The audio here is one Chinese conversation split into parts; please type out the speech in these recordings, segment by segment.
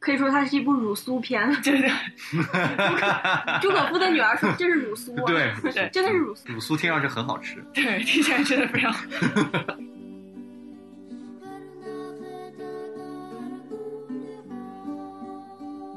可以说它是一部乳酥片。对对，朱可夫的女儿说这是乳酥啊，对对真的是乳酥。乳酥听上去很好吃。对，听起来真的非常。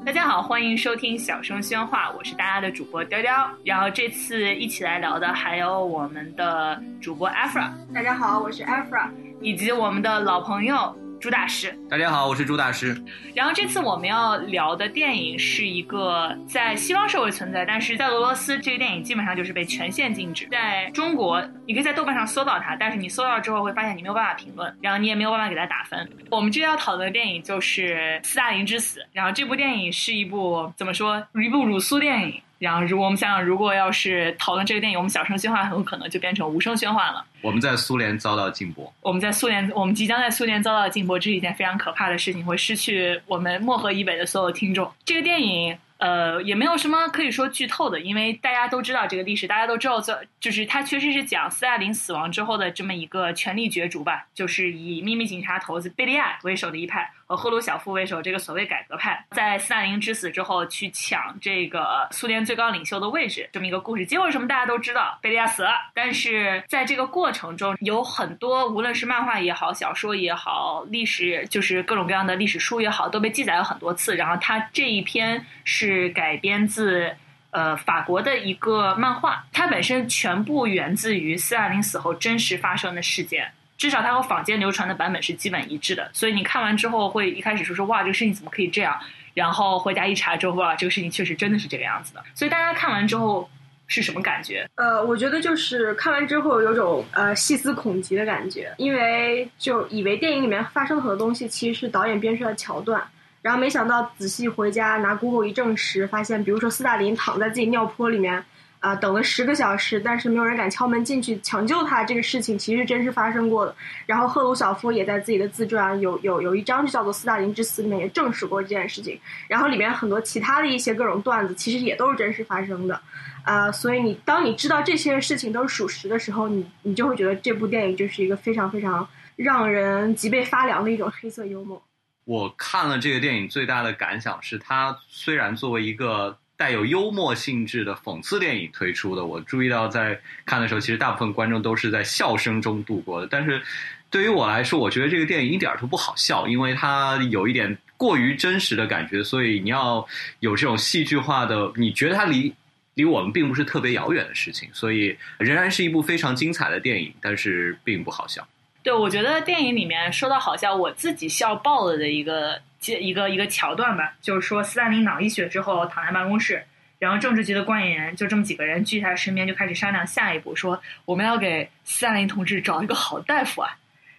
大家好，欢迎收听小声喧哗，我是大家的主播雕雕。然后这次一起来聊的还有我们的主播 Afra，大家好，我是 Afra。以及我们的老朋友朱大师。大家好，我是朱大师。然后这次我们要聊的电影是一个在西方社会存在，但是在俄罗斯这个电影基本上就是被全线禁止。在中国，你可以在豆瓣上搜到它，但是你搜到之后会发现你没有办法评论，然后你也没有办法给它打分。我们这要讨论的电影就是《斯大林之死》，然后这部电影是一部怎么说，一部鲁苏电影。然后，如果我们想想，如果要是讨论这个电影，我们小声喧哗很有可能就变成无声喧哗了。我们在苏联遭到禁播，我们在苏联，我们即将在苏联遭到禁播，这是一件非常可怕的事情，会失去我们漠河以北的所有听众。这个电影，呃，也没有什么可以说剧透的，因为大家都知道这个历史，大家都知道，这就是它确实是讲斯大林死亡之后的这么一个权力角逐吧，就是以秘密警察头子贝利亚为首的一派。和赫鲁晓夫为首，这个所谓改革派在斯大林之死之后去抢这个苏联最高领袖的位置，这么一个故事。结果什么大家都知道，贝利亚死了。但是在这个过程中，有很多无论是漫画也好、小说也好、历史就是各种各样的历史书也好，都被记载了很多次。然后他这一篇是改编自呃法国的一个漫画，它本身全部源自于斯大林死后真实发生的事件。至少它和坊间流传的版本是基本一致的，所以你看完之后会一开始说说哇这个事情怎么可以这样，然后回家一查之后哇这个事情确实真的是这个样子的。所以大家看完之后是什么感觉？呃，我觉得就是看完之后有种呃细思恐极的感觉，因为就以为电影里面发生很多东西其实是导演编出来的桥段，然后没想到仔细回家拿 Google 一证实，发现比如说斯大林躺在自己尿泼里面。啊，等了十个小时，但是没有人敢敲门进去抢救他。这个事情其实真实发生过的。然后赫鲁晓夫也在自己的自传有有有一章就叫做《斯大林之死》里面也证实过这件事情。然后里面很多其他的一些各种段子，其实也都是真实发生的。啊，所以你当你知道这些事情都是属实的时候，你你就会觉得这部电影就是一个非常非常让人脊背发凉的一种黑色幽默。我看了这个电影最大的感想是，它虽然作为一个。带有幽默性质的讽刺电影推出的，我注意到在看的时候，其实大部分观众都是在笑声中度过的。但是对于我来说，我觉得这个电影一点都不好笑，因为它有一点过于真实的感觉，所以你要有这种戏剧化的，你觉得它离离我们并不是特别遥远的事情，所以仍然是一部非常精彩的电影，但是并不好笑。对，我觉得电影里面说到好笑，我自己笑爆了的一个。一个一个桥段吧，就是说斯大林脑溢血之后躺在办公室，然后政治局的官员就这么几个人聚在身边，就开始商量下一步，说我们要给斯大林同志找一个好大夫啊。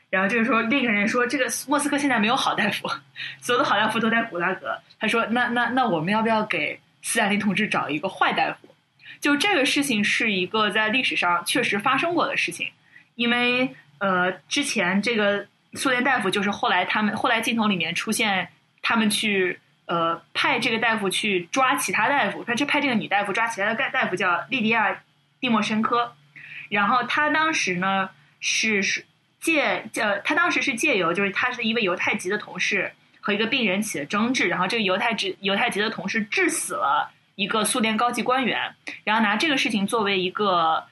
然后这个时候另一个人说，这个莫斯科现在没有好大夫，所有的好大夫都在古拉格。他说，那那那我们要不要给斯大林同志找一个坏大夫？就这个事情是一个在历史上确实发生过的事情，因为呃之前这个苏联大夫就是后来他们后来镜头里面出现。他们去呃派这个大夫去抓其他大夫，他就派这个女大夫抓其他的大大夫，叫莉迪亚·蒂莫申科。然后他当时呢是借呃，他当时是借由就是他是一位犹太籍的同事和一个病人起了争执，然后这个犹太籍犹太籍的同事致死了一个苏联高级官员，然后拿这个事情作为一个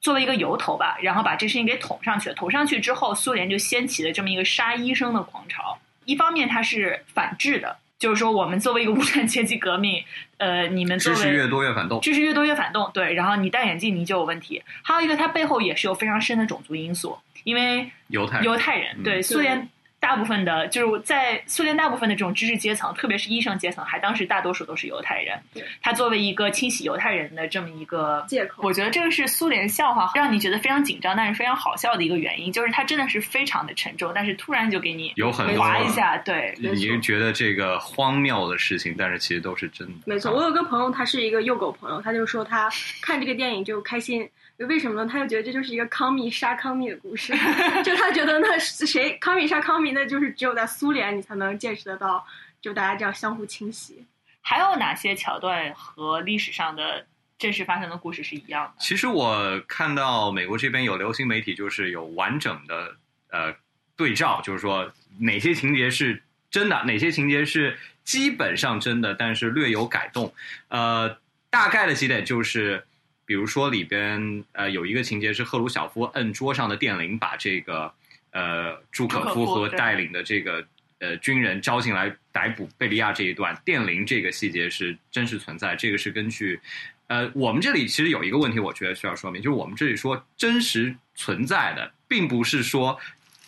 作为一个由头吧，然后把这事情给捅上去了。捅上去之后，苏联就掀起了这么一个杀医生的狂潮。一方面，它是反制的，就是说，我们作为一个无产阶级革命，呃，你们知识越多越反动，知识越多越反动，对。然后你戴眼镜，你就有问题。还有一个，它背后也是有非常深的种族因素，因为犹太犹太人对苏联。大部分的，就是在苏联大部分的这种知识阶层，特别是医生阶层，还当时大多数都是犹太人。他作为一个清洗犹太人的这么一个借口，我觉得这个是苏联笑话，让你觉得非常紧张，但是非常好笑的一个原因，就是它真的是非常的沉重，但是突然就给你有很滑一下，对，你就觉得这个荒谬的事情，但是其实都是真的。没错，我有个朋友，他是一个幼狗朋友，他就说他看这个电影就开心。为什么呢？他就觉得这就是一个康米杀康米的故事，就他觉得那谁康米杀康米，那就是只有在苏联你才能见识得到，就大家这样相互清洗。还有哪些桥段和历史上的真实发生的故事是一样的？其实我看到美国这边有流行媒体，就是有完整的呃对照，就是说哪些情节是真的，哪些情节是基本上真的，但是略有改动。呃，大概的几点就是，比如说里边呃有一个情节是赫鲁晓夫摁桌上的电铃，把这个呃朱可夫和带领的这个呃军人招进来逮捕贝利亚这一段，电铃这个细节是真实存在，这个是根据。呃，我们这里其实有一个问题，我觉得需要说明，就是我们这里说真实存在的，并不是说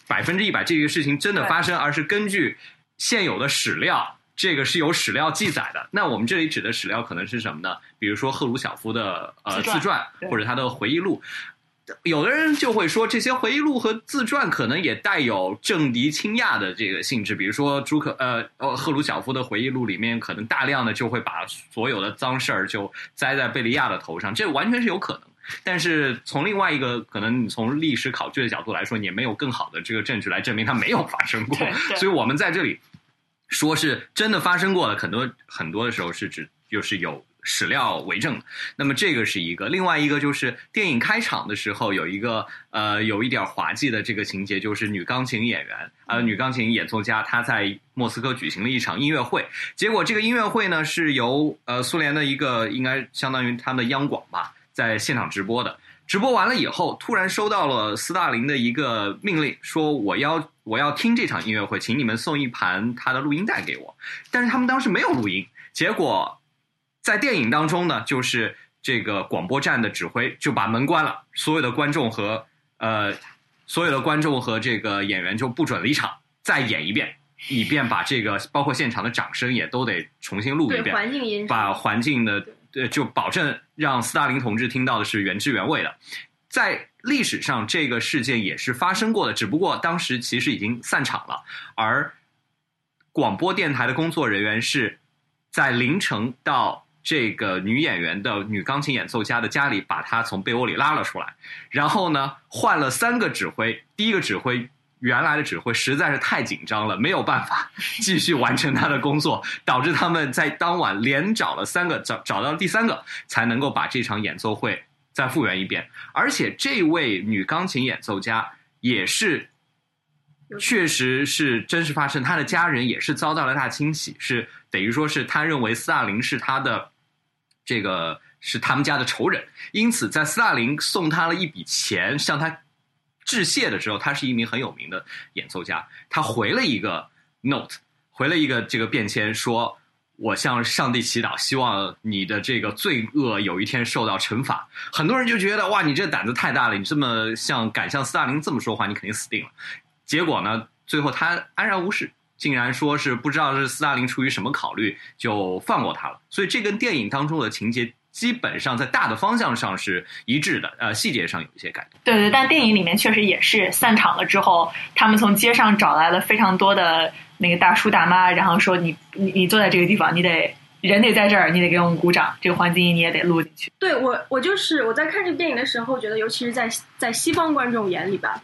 百分之一百这个事情真的发生，而是根据现有的史料，这个是有史料记载的。那我们这里指的史料可能是什么呢？比如说赫鲁晓夫的呃自传或者他的回忆录。有的人就会说，这些回忆录和自传可能也带有政敌倾轧的这个性质，比如说朱可呃呃赫鲁晓夫的回忆录里面，可能大量的就会把所有的脏事儿就栽在贝利亚的头上，这完全是有可能。但是从另外一个可能，你从历史考据的角度来说，你也没有更好的这个证据来证明它没有发生过所以我们在这里说是真的发生过的，很多很多的时候是指就是有史料为证。那么这个是一个，另外一个就是电影开场的时候有一个呃有一点滑稽的这个情节，就是女钢琴演员呃女钢琴演奏家她在莫斯科举行了一场音乐会，结果这个音乐会呢是由呃苏联的一个应该相当于他们的央广吧，在现场直播的。直播完了以后，突然收到了斯大林的一个命令，说我要我要听这场音乐会，请你们送一盘他的录音带给我。但是他们当时没有录音，结果在电影当中呢，就是这个广播站的指挥就把门关了，所有的观众和呃所有的观众和这个演员就不准离场，再演一遍，以便把这个包括现场的掌声也都得重新录一对遍。环境音，把环境的呃，就保证让斯大林同志听到的是原汁原味的。在历史上，这个事件也是发生过的，只不过当时其实已经散场了，而广播电台的工作人员是在凌晨到这个女演员的女钢琴演奏家的家里，把她从被窝里拉了出来，然后呢换了三个指挥，第一个指挥。原来的指挥实在是太紧张了，没有办法 继续完成他的工作，导致他们在当晚连找了三个，找找到第三个，才能够把这场演奏会再复原一遍。而且这位女钢琴演奏家也是确实是真实发生，他的家人也是遭到了大清洗，是等于说是他认为斯大林是他的这个是他们家的仇人，因此在斯大林送他了一笔钱向他致谢的时候，他是一名很有名的演奏家，他回了一个 note，回了一个这个便签说。我向上帝祈祷，希望你的这个罪恶有一天受到惩罚。很多人就觉得，哇，你这胆子太大了，你这么像敢向斯大林这么说话，你肯定死定了。结果呢，最后他安然无事，竟然说是不知道是斯大林出于什么考虑就放过他了。所以这跟电影当中的情节基本上在大的方向上是一致的，呃，细节上有一些改动。对对，但电影里面确实也是散场了之后，他们从街上找来了非常多的那个大叔大妈，然后说你你你坐在这个地方，你得人得在这儿，你得给我们鼓掌，这个环境音你也得录进去。对我，我就是我在看这个电影的时候，觉得尤其是在在西方观众眼里吧，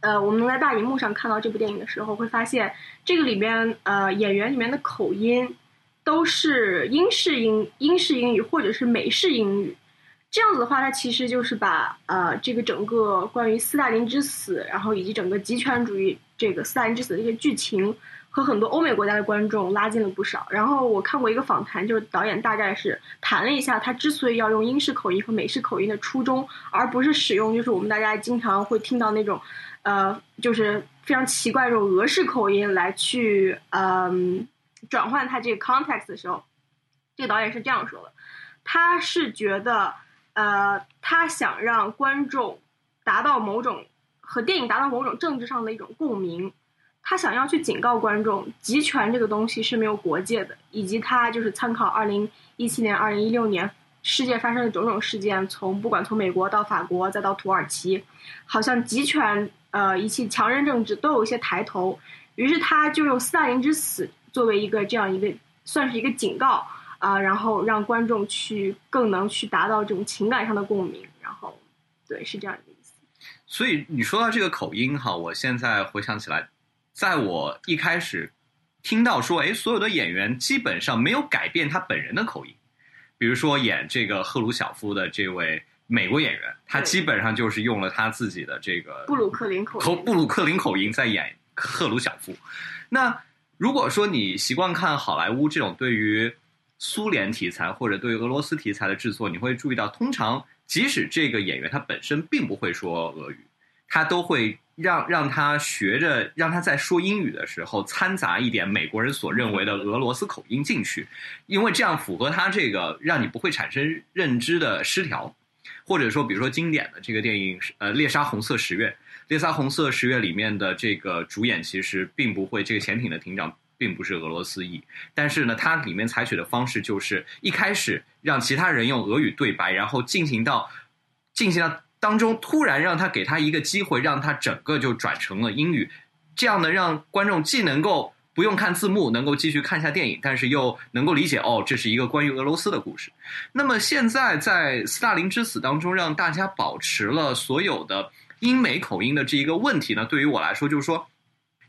呃，我们能在大荧幕上看到这部电影的时候，会发现这个里边呃演员里面的口音都是英式英英式英语或者是美式英语。这样子的话，它其实就是把呃这个整个关于斯大林之死，然后以及整个极权主义这个斯大林之死的一个剧情和很多欧美国家的观众拉近了不少。然后我看过一个访谈，就是导演大概是谈了一下他之所以要用英式口音和美式口音的初衷，而不是使用就是我们大家经常会听到那种呃就是非常奇怪这种俄式口音来去嗯、转换他这个 context 的时候，这个导演是这样说的，他是觉得呃他想让观众达到某种和电影达到某种政治上的一种共鸣。他想要去警告观众，集权这个东西是没有国界的，以及他就是参考二零一七年、二零一六年世界发生的种种事件，从不管从美国到法国再到土耳其，好像集权呃以及强人政治都有一些抬头。于是他就用斯大林之死作为一个这样一个算是一个警告啊、然后让观众去更能去达到这种情感上的共鸣。然后，对，是这样一个意思。所以你说到这个口音哈，我现在回想起来，在我一开始听到说，哎，所有的演员基本上没有改变他本人的口音，比如说演这个赫鲁晓夫的这位美国演员，他基本上就是用了他自己的这个布鲁克林口布鲁克林口音在演赫鲁晓夫。那如果说你习惯看好莱坞这种对于苏联题材或者对于俄罗斯题材的制作，你会注意到，通常即使这个演员他本身并不会说俄语，他都会让让他学着，让他在说英语的时候掺杂一点美国人所认为的俄罗斯口音进去，因为这样符合他这个让你不会产生认知的失调。或者说，比如说经典的这个电影，呃，《猎杀红色十月》，《猎杀红色十月》里面的这个主演其实并不会，这个潜艇的艇长并不是俄罗斯裔，但是呢，它里面采取的方式就是一开始让其他人用俄语对白，然后进行到进行到当中，突然让他给他一个机会，让他整个就转成了英语，这样呢，让观众既能够。不用看字幕，能够继续看下电影，但是又能够理解哦，这是一个关于俄罗斯的故事。那么现在在《斯大林之死》当中，让大家保持了所有的英美口音的这一个问题呢？对于我来说，就是说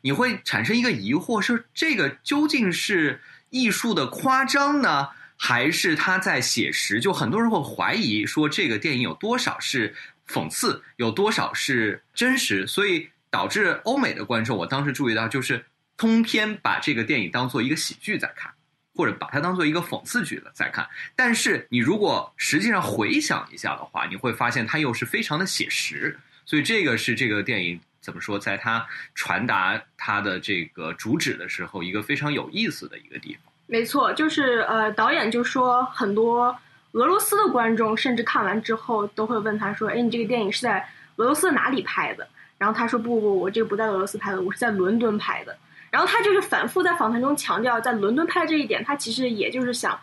你会产生一个疑惑：是这个究竟是艺术的夸张呢，还是他在写实？就很多人会怀疑说，这个电影有多少是讽刺，有多少是真实？所以导致欧美的观众，我当时注意到就是。通篇把这个电影当做一个喜剧在看，或者把它当做一个讽刺剧的在看。但是你如果实际上回想一下的话，你会发现它又是非常的写实。所以这个是这个电影怎么说，在它传达它的这个主旨的时候，一个非常有意思的一个地方。没错，就是呃，导演就说很多俄罗斯的观众甚至看完之后都会问他说：“哎，你这个电影是在俄罗斯哪里拍的？”然后他说：“不不，我这个不在俄罗斯拍的，我是在伦敦拍的。”然后他就是反复在访谈中强调，在伦敦拍这一点，他其实也就是想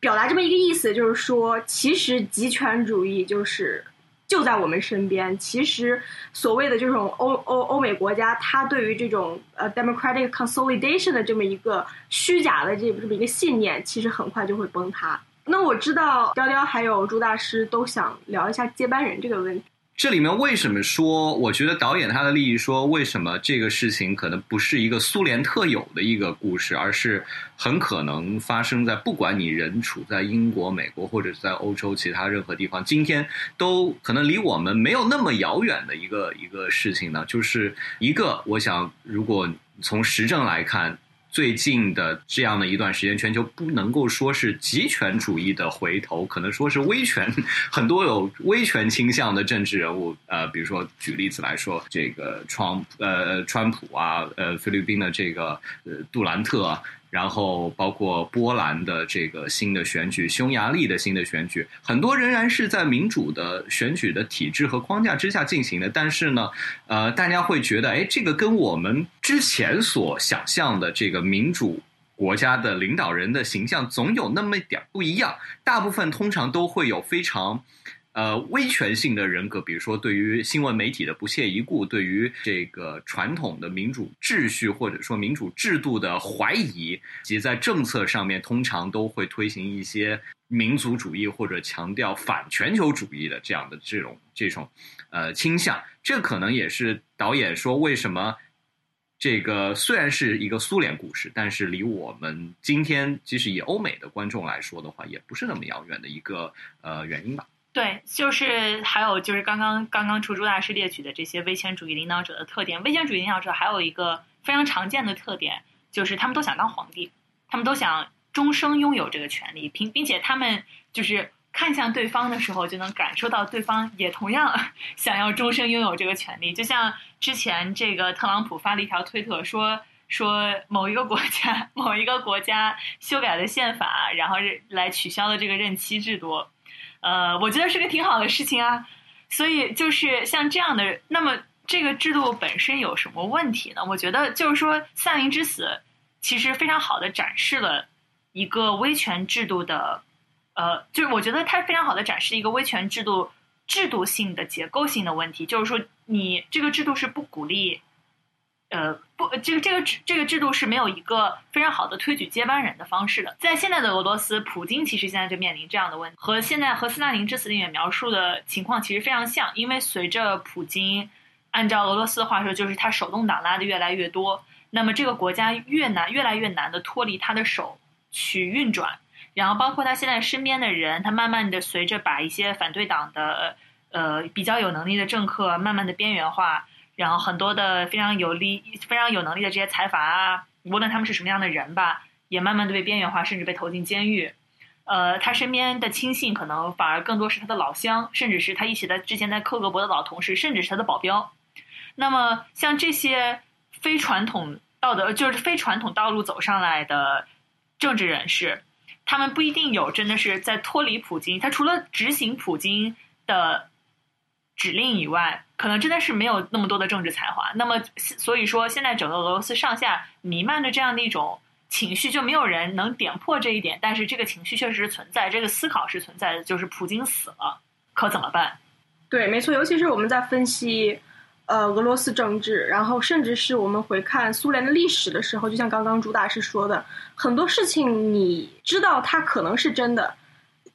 表达这么一个意思，就是说，其实极权主义就是就在我们身边。其实所谓的这种欧欧欧美国家，它对于这种呃 democratic consolidation 的这么一个虚假的这这么一个信念，其实很快就会崩塌。那我知道雕雕还有朱大师都想聊一下接班人这个问题。这里面为什么说？我觉得导演他的利益说，为什么这个事情可能不是一个苏联特有的一个故事，而是很可能发生在不管你人处在英国、美国或者是在欧洲其他任何地方，今天都可能离我们没有那么遥远的一个一个事情呢？就是一个，我想如果从实证来看。最近的这样的一段时间，全球不能够说是极权主义的回头，可能说是威权，很多有威权倾向的政治人物，呃，比如说举例子来说，这个川呃川普啊，呃菲律宾的这个呃杜兰特。然后包括波兰的这个新的选举，匈牙利的新的选举，很多仍然是在民主的选举的体制和框架之下进行的。但是呢，呃，大家会觉得，哎，这个跟我们之前所想象的这个民主国家的领导人的形象总有那么一点不一样。大部分通常都会有非常。呃，威权性的人格，比如说对于新闻媒体的不屑一顾，对于这个传统的民主秩序或者说民主制度的怀疑，及在政策上面通常都会推行一些民族主义或者强调反全球主义的这样的这种这种呃倾向。这可能也是导演说为什么这个虽然是一个苏联故事，但是离我们今天即使以欧美的观众来说的话，也不是那么遥远的一个呃原因吧。对，就是还有就是刚刚刚刚出朱大师列举的这些威权主义领导者的特点。威权主义领导者还有一个非常常见的特点，就是他们都想当皇帝，他们都想终生拥有这个权利，并并且他们就是看向对方的时候，就能感受到对方也同样 想要终生拥有这个权利。就像之前这个特朗普发了一条推特说说某一个国家 某一个国家修改了宪法，然后来取消了这个任期制度。呃，我觉得是个挺好的事情啊，所以就是像这样的，那么这个制度本身有什么问题呢？我觉得就是说，萨林之死其实非常好的展示了一个威权制度的，呃，就是我觉得它非常好的展示一个威权制度制度性的结构性的问题，就是说你这个制度是不鼓励。呃，不，这个这个制这个制度是没有一个非常好的推举接班人的方式的。在现在的俄罗斯，普京其实现在就面临这样的问题，和现在和斯大林之死里面描述的情况其实非常像。因为随着普京按照俄罗斯的话说，就是他手动挡拉的越来越多，那么这个国家越难越来越难的脱离他的手去运转。然后包括他现在身边的人，他慢慢的随着把一些反对党的呃比较有能力的政客慢慢的边缘化。然后很多的非常有力、非常有能力的这些财阀啊，无论他们是什么样的人吧，也慢慢的被边缘化，甚至被投进监狱。呃，他身边的亲信可能反而更多是他的老乡，甚至是他一起在之前在克格勃的老同事，甚至是他的保镖。那么，像这些非传统道德，就是非传统道路走上来的政治人士，他们不一定有真的是在脱离普京，他除了执行普京的指令以外，可能真的是没有那么多的政治才华。那么，所以说，现在整个俄罗斯上下弥漫着这样的一种。情绪就没有人能点破这一点，但是这个情绪确实是存在，这个思考是存在的，就是普京死了，可怎么办？对，没错，尤其是我们在分析呃俄罗斯政治，然后甚至是我们回看苏联的历史的时候，就像刚刚朱大师说的，很多事情你知道它可能是真的，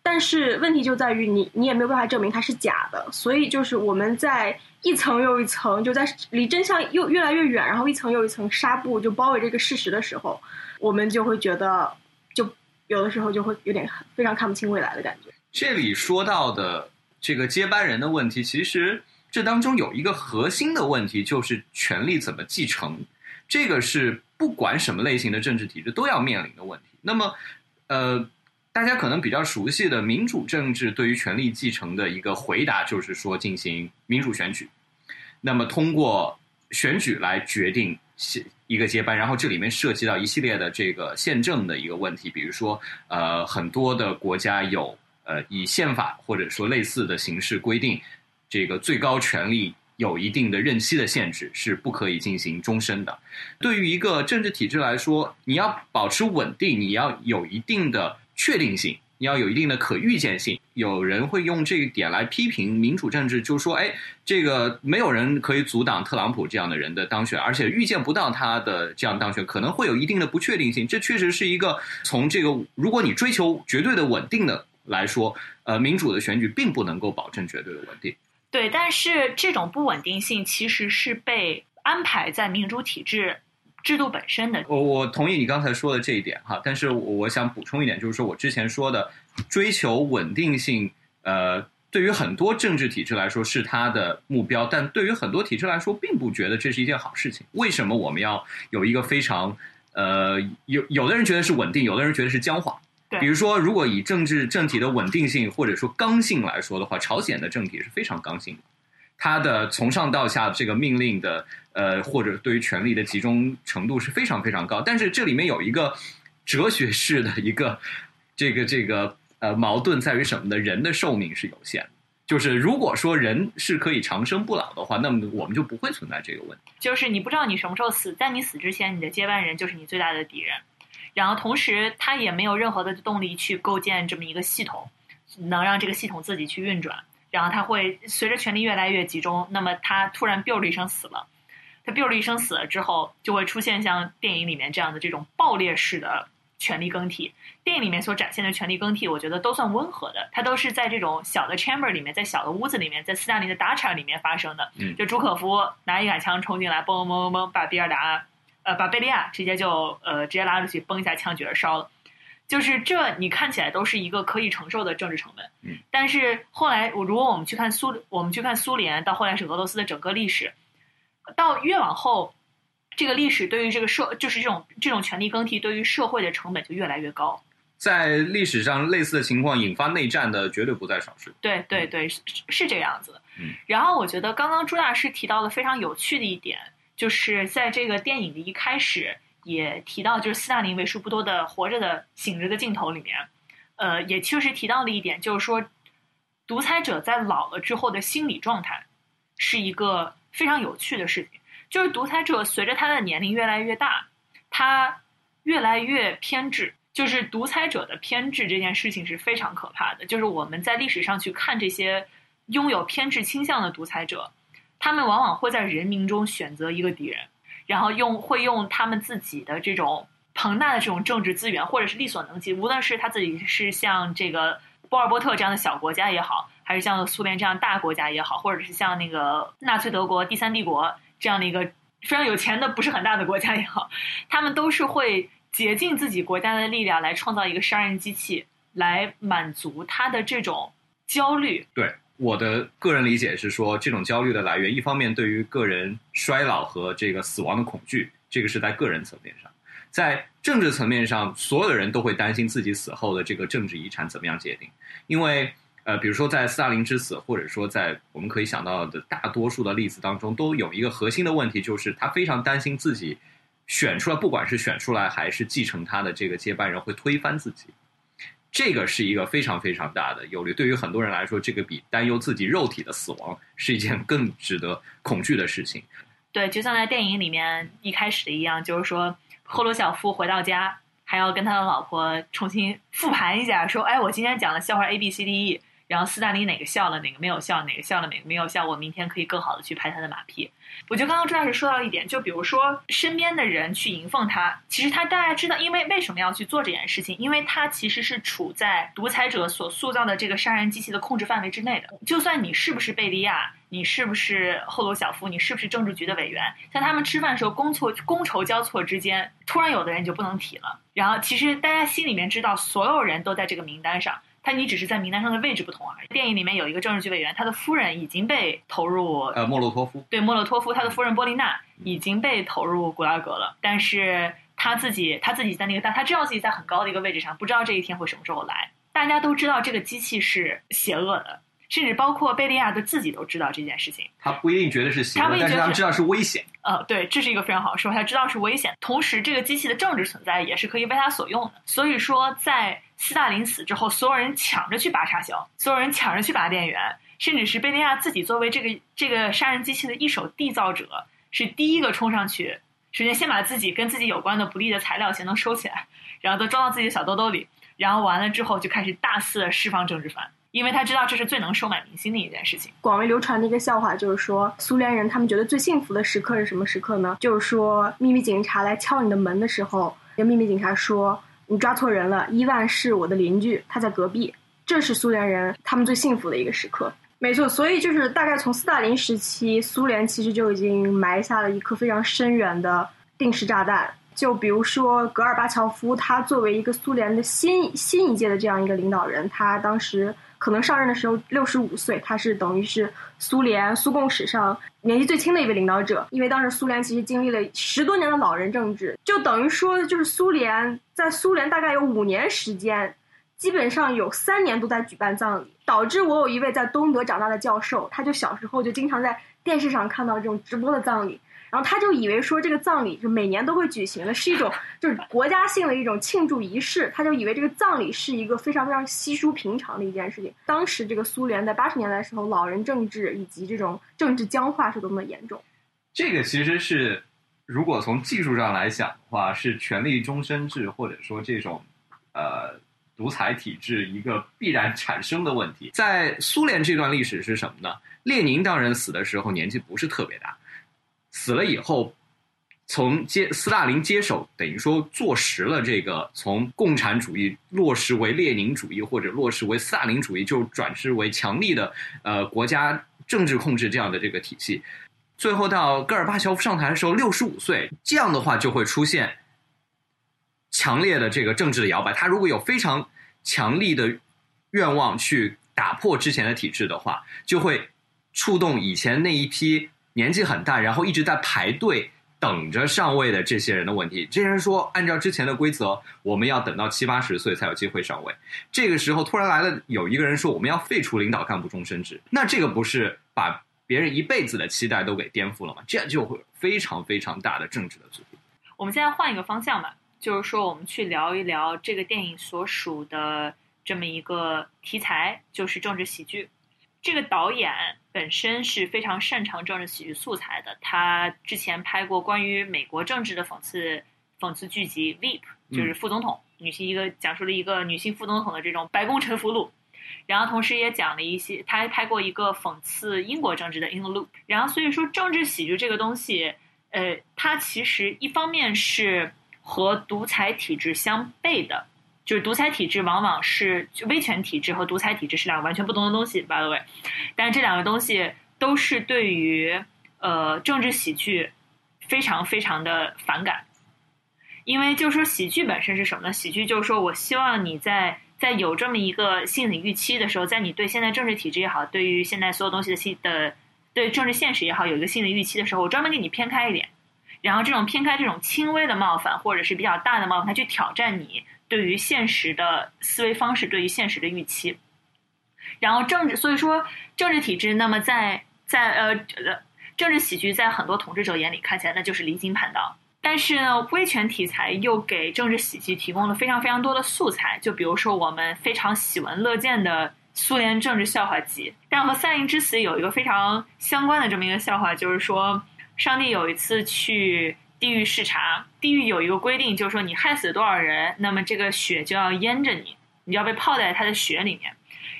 但是问题就在于你你也没有办法证明它是假的，所以就是我们在一层又一层就在离真相又越来越远，然后一层又一层纱布就包围这个事实的时候。我们就会觉得，就有的时候就会有点非常看不清未来的感觉。这里说到的这个接班人的问题，其实这当中有一个核心的问题，就是权力怎么继承。这个是不管什么类型的政治体制都要面临的问题。那么，呃，大家可能比较熟悉的民主政治对于权力继承的一个回答，就是说进行民主选举，那么通过选举来决定。一个接班，然后这里面涉及到一系列的这个宪政的一个问题，比如说，呃，很多的国家有呃以宪法或者说类似的形式规定，这个最高权力有一定的任期的限制，是不可以进行终身的。对于一个政治体制来说，你要保持稳定，你要有一定的确定性。你要有一定的可预见性。有人会用这一点来批评民主政治，就说：“哎，这个没有人可以阻挡特朗普这样的人的当选，而且预见不到他的这样当选，可能会有一定的不确定性。”这确实是一个从这个，如果你追求绝对的稳定的来说，呃，民主的选举并不能够保证绝对的稳定。对，但是这种不稳定性其实是被安排在民主体制。制度本身的，我我同意你刚才说的这一点哈，但是我想补充一点，就是说我之前说的追求稳定性，呃，对于很多政治体制来说是它的目标，但对于很多体制来说，并不觉得这是一件好事情。为什么我们要有一个非常呃，有有的人觉得是稳定，有的人觉得是僵化？比如说，如果以政治政体的稳定性或者说刚性来说的话，朝鲜的政体是非常刚性的。他的从上到下这个命令的呃，或者对于权力的集中程度是非常非常高，但是这里面有一个哲学式的一个这个这个呃矛盾在于什么呢？人的寿命是有限的，就是如果说人是可以长生不老的话，那么我们就不会存在这个问题。就是你不知道你什么时候死，在你死之前，你的接班人就是你最大的敌人，然后同时他也没有任何的动力去构建这么一个系统，能让这个系统自己去运转。然后他会随着权力越来越集中，那么他突然 “biu” 了一声死了。他 “biu” 了一声死了之后，就会出现像电影里面这样的这种爆裂式的权力更替。电影里面所展现的权力更替，我觉得都算温和的。它都是在这种小的 chamber 里面，在小的屋子里面，在斯大林的打场里面发生的。就朱可夫拿一杆枪冲进来，嘣嘣嘣嘣，把比尔达，呃，把贝利亚直接就呃直接拉出去，嘣一下枪举着烧了。就是这，你看起来都是一个可以承受的政治成本。嗯，但是后来，我如果我们去看苏，我们去看苏联，到后来是俄罗斯的整个历史，到越往后，这个历史对于这个社，就是这种这种权力更替对于社会的成本就越来越高。在历史上，类似的情况引发内战的绝对不在少数。对对对，是是这个样子。嗯，然后我觉得刚刚朱大师提到了非常有趣的一点，就是在这个电影的一开始。也提到，就是斯大林为数不多的活着的醒着的镜头里面，呃，也确实提到了一点，就是说，独裁者在老了之后的心理状态是一个非常有趣的事情。就是独裁者随着他的年龄越来越大，他越来越偏执。就是独裁者的偏执这件事情是非常可怕的。就是我们在历史上去看这些拥有偏执倾向的独裁者，他们往往会在人民中选择一个敌人。然后用会用他们自己的这种庞大的这种政治资源，或者是力所能及，无论是他自己是像这个波尔波特这样的小国家也好，还是像苏联这样大国家也好，或者是像那个纳粹德国第三帝国这样的一个非常有钱的不是很大的国家也好，他们都是会竭尽自己国家的力量来创造一个杀人机器，来满足他的这种焦虑。对。我的个人理解是说，这种焦虑的来源，一方面对于个人衰老和这个死亡的恐惧，这个是在个人层面上；在政治层面上，所有的人都会担心自己死后的这个政治遗产怎么样界定，因为呃，比如说在斯大林之死，或者说在我们可以想到的大多数的例子当中，都有一个核心的问题，就是他非常担心自己选出来，不管是选出来还是继承他的这个接班人会推翻自己。这个是一个非常非常大的忧虑，对于很多人来说，这个比担忧自己肉体的死亡是一件更值得恐惧的事情。对，就像在电影里面一开始的一样，就是说赫鲁晓夫回到家，还要跟他的老婆重新复盘一下，说：“哎，我今天讲了笑话 A B C D E。”然后斯大林哪个笑了，哪个没有笑，哪个笑了，哪个没有笑，我明天可以更好的去拍他的马屁。我觉得刚刚朱大师说到一点，就比如说身边的人去迎奉他，其实他大家知道，因为为什么要去做这件事情？因为他其实是处在独裁者所塑造的这个杀人机器的控制范围之内的。就算你是不是贝利亚，你是不是赫鲁晓夫，你是不是政治局的委员，在他们吃饭的时候觥错觥筹交错之间，突然有的人就不能提了。然后其实大家心里面知道，所有人都在这个名单上。他你只是在名单上的位置不同而已。电影里面有一个政治局委员，他的夫人已经被投入呃莫洛托夫，对莫洛托夫，他的夫人波丽娜已经被投入古拉格了。但是他自己他自己在那个，但他知道自己在很高的一个位置上，不知道这一天会什么时候来。大家都知道这个机器是邪恶的，甚至包括贝利亚的自己都知道这件事情。他不一定觉得是邪恶，但是他知道是危险。呃，对，这是一个非常好说，他知道是危险。同时，这个机器的政治存在也是可以为他所用的。所以说，在斯大林死之后，所有人抢着去拔插销，所有人抢着去拔电源，甚至是贝利亚自己作为这个这个杀人机器的一手缔造者，是第一个冲上去，首先先把自己跟自己有关的不利的材料先能收起来，然后都装到自己的小兜兜里，然后完了之后就开始大肆的释放政治犯，因为他知道这是最能收买民心的一件事情。广为流传的一个笑话就是说，苏联人他们觉得最幸福的时刻是什么时刻呢？就是说秘密警察来敲你的门的时候，那秘密警察说。你抓错人了，伊万是我的邻居，他在隔壁。这是苏联人他们最幸福的一个时刻。没错，所以就是大概从斯大林时期，苏联其实就已经埋下了一颗非常深远的定时炸弹。就比如说戈尔巴乔夫，他作为一个苏联的新新一届的这样一个领导人，他当时。可能上任的时候六十五岁，他是等于是苏联苏共史上年纪最轻的一位领导者。因为当时苏联其实经历了十多年的老人政治，就等于说就是苏联在苏联大概有五年时间，基本上有三年都在举办葬礼，导致我有一位在东德长大的教授，他就小时候就经常在电视上看到这种直播的葬礼。然后他就以为说这个葬礼就每年都会举行的，是一种就是国家性的一种庆祝仪式。他就以为这个葬礼是一个非常非常稀疏平常的一件事情。当时这个苏联在八十年代的时候，老人政治以及这种政治僵化是多么严重。这个其实是如果从技术上来讲的话，是权力终身制或者说这种呃独裁体制一个必然产生的问题。在苏联这段历史是什么呢？列宁当然死的时候年纪不是特别大。死了以后，从接斯大林接手，等于说坐实了这个从共产主义落实为列宁主义，或者落实为斯大林主义，就转制为强力的呃国家政治控制这样的这个体系。最后到戈尔巴乔夫上台的时候，六十五岁，这样的话就会出现强烈的这个政治的摇摆。他如果有非常强力的愿望去打破之前的体制的话，就会触动以前那一批。年纪很大，然后一直在排队等着上位的这些人的问题。这些人说，按照之前的规则，我们要等到七八十岁才有机会上位。这个时候突然来了有一个人说，我们要废除领导干部终身制。那这个不是把别人一辈子的期待都给颠覆了吗？这样就会非常非常大的政治的阻力。我们现在换一个方向吧，就是说我们去聊一聊这个电影所属的这么一个题材，就是政治喜剧。这个导演本身是非常擅长政治喜剧素材的。他之前拍过关于美国政治的讽刺讽刺剧集《Veep》，就是副总统女性一个讲述了一个女性副总统的这种白宫沉浮录。然后同时也讲了一些，他还拍过一个讽刺英国政治的《In the Loop》。然后所以说政治喜剧这个东西，呃，它其实一方面是和独裁体制相悖的。就是独裁体制往往是威权体制和独裁体制是两个完全不同的东西，by the way，但这两个东西都是对于呃政治喜剧非常非常的反感，因为就是说喜剧本身是什么呢？喜剧就是说我希望你在在有这么一个心理预期的时候，在你对现在政治体制也好，对于现在所有东西的心的对政治现实也好，有一个心理预期的时候，我专门给你偏开一点，然后这种偏开这种轻微的冒犯或者是比较大的冒犯，他去挑战你对于现实的思维方式，对于现实的预期。然后政治，所以说政治体制，那么在在呃呃政治喜剧，在很多统治者眼里看起来那就是离经叛道。但是呢，威权题材又给政治喜剧提供了非常非常多的素材，就比如说我们非常喜闻乐见的苏联政治笑话集。但和赛因之死有一个非常相关的这么一个笑话，就是说上帝有一次去地狱视察，地狱有一个规定，就是说你害死了多少人，那么这个血就要淹着你，你要被泡在他的血里面。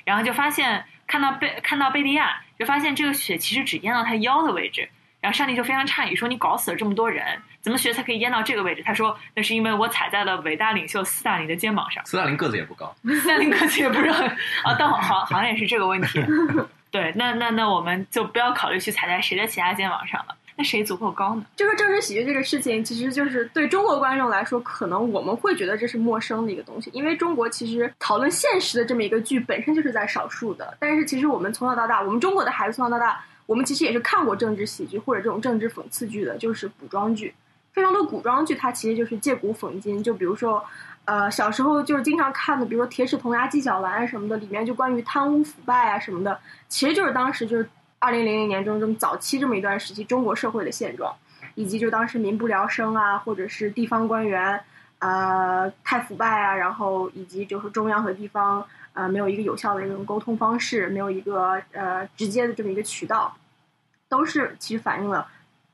然后就发现看到贝看到贝利亚，就发现这个血其实只淹到他腰的位置。然后上帝就非常诧异说：“你搞死了这么多人，怎么血才可以淹到这个位置？”他说：“那是因为我踩在了伟大领袖斯大林的肩膀上。”斯大林个子也不高，斯大林个子也不是很啊，但好好好像也是这个问题。对，那那那我们就不要考虑去踩在谁的其他肩膀上了。那谁足够高呢？就是政治喜剧这个事情，其实就是对中国观众来说，可能我们会觉得这是陌生的一个东西，因为中国其实讨论现实的这么一个剧本身就是在少数的。但是其实我们从小到大，我们中国的孩子从小到大，我们其实也是看过政治喜剧或者这种政治讽刺剧的，就是古装剧。非常多古装剧它其实就是借古讽今，就比如说，呃，小时候就是经常看的，比如说《铁齿铜牙纪晓岚》什么的，里面就关于贪污腐败啊什么的，其实就是当时就是。二零零零年中这么早期这么一段时期，中国社会的现状，以及就当时民不聊生啊，或者是地方官员呃太腐败啊，然后以及就是中央和地方呃没有一个有效的这种沟通方式，没有一个呃直接的这么一个渠道，都是其实反映了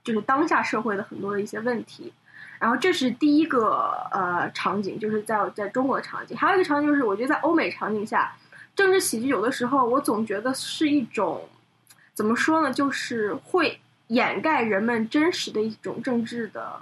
就是当下社会的很多的一些问题。然后这是第一个呃场景，就是在在中国的场景，还有一个场景就是我觉得在欧美场景下，政治喜剧有的时候我总觉得是一种。怎么说呢？就是会掩盖人们真实的一种政治的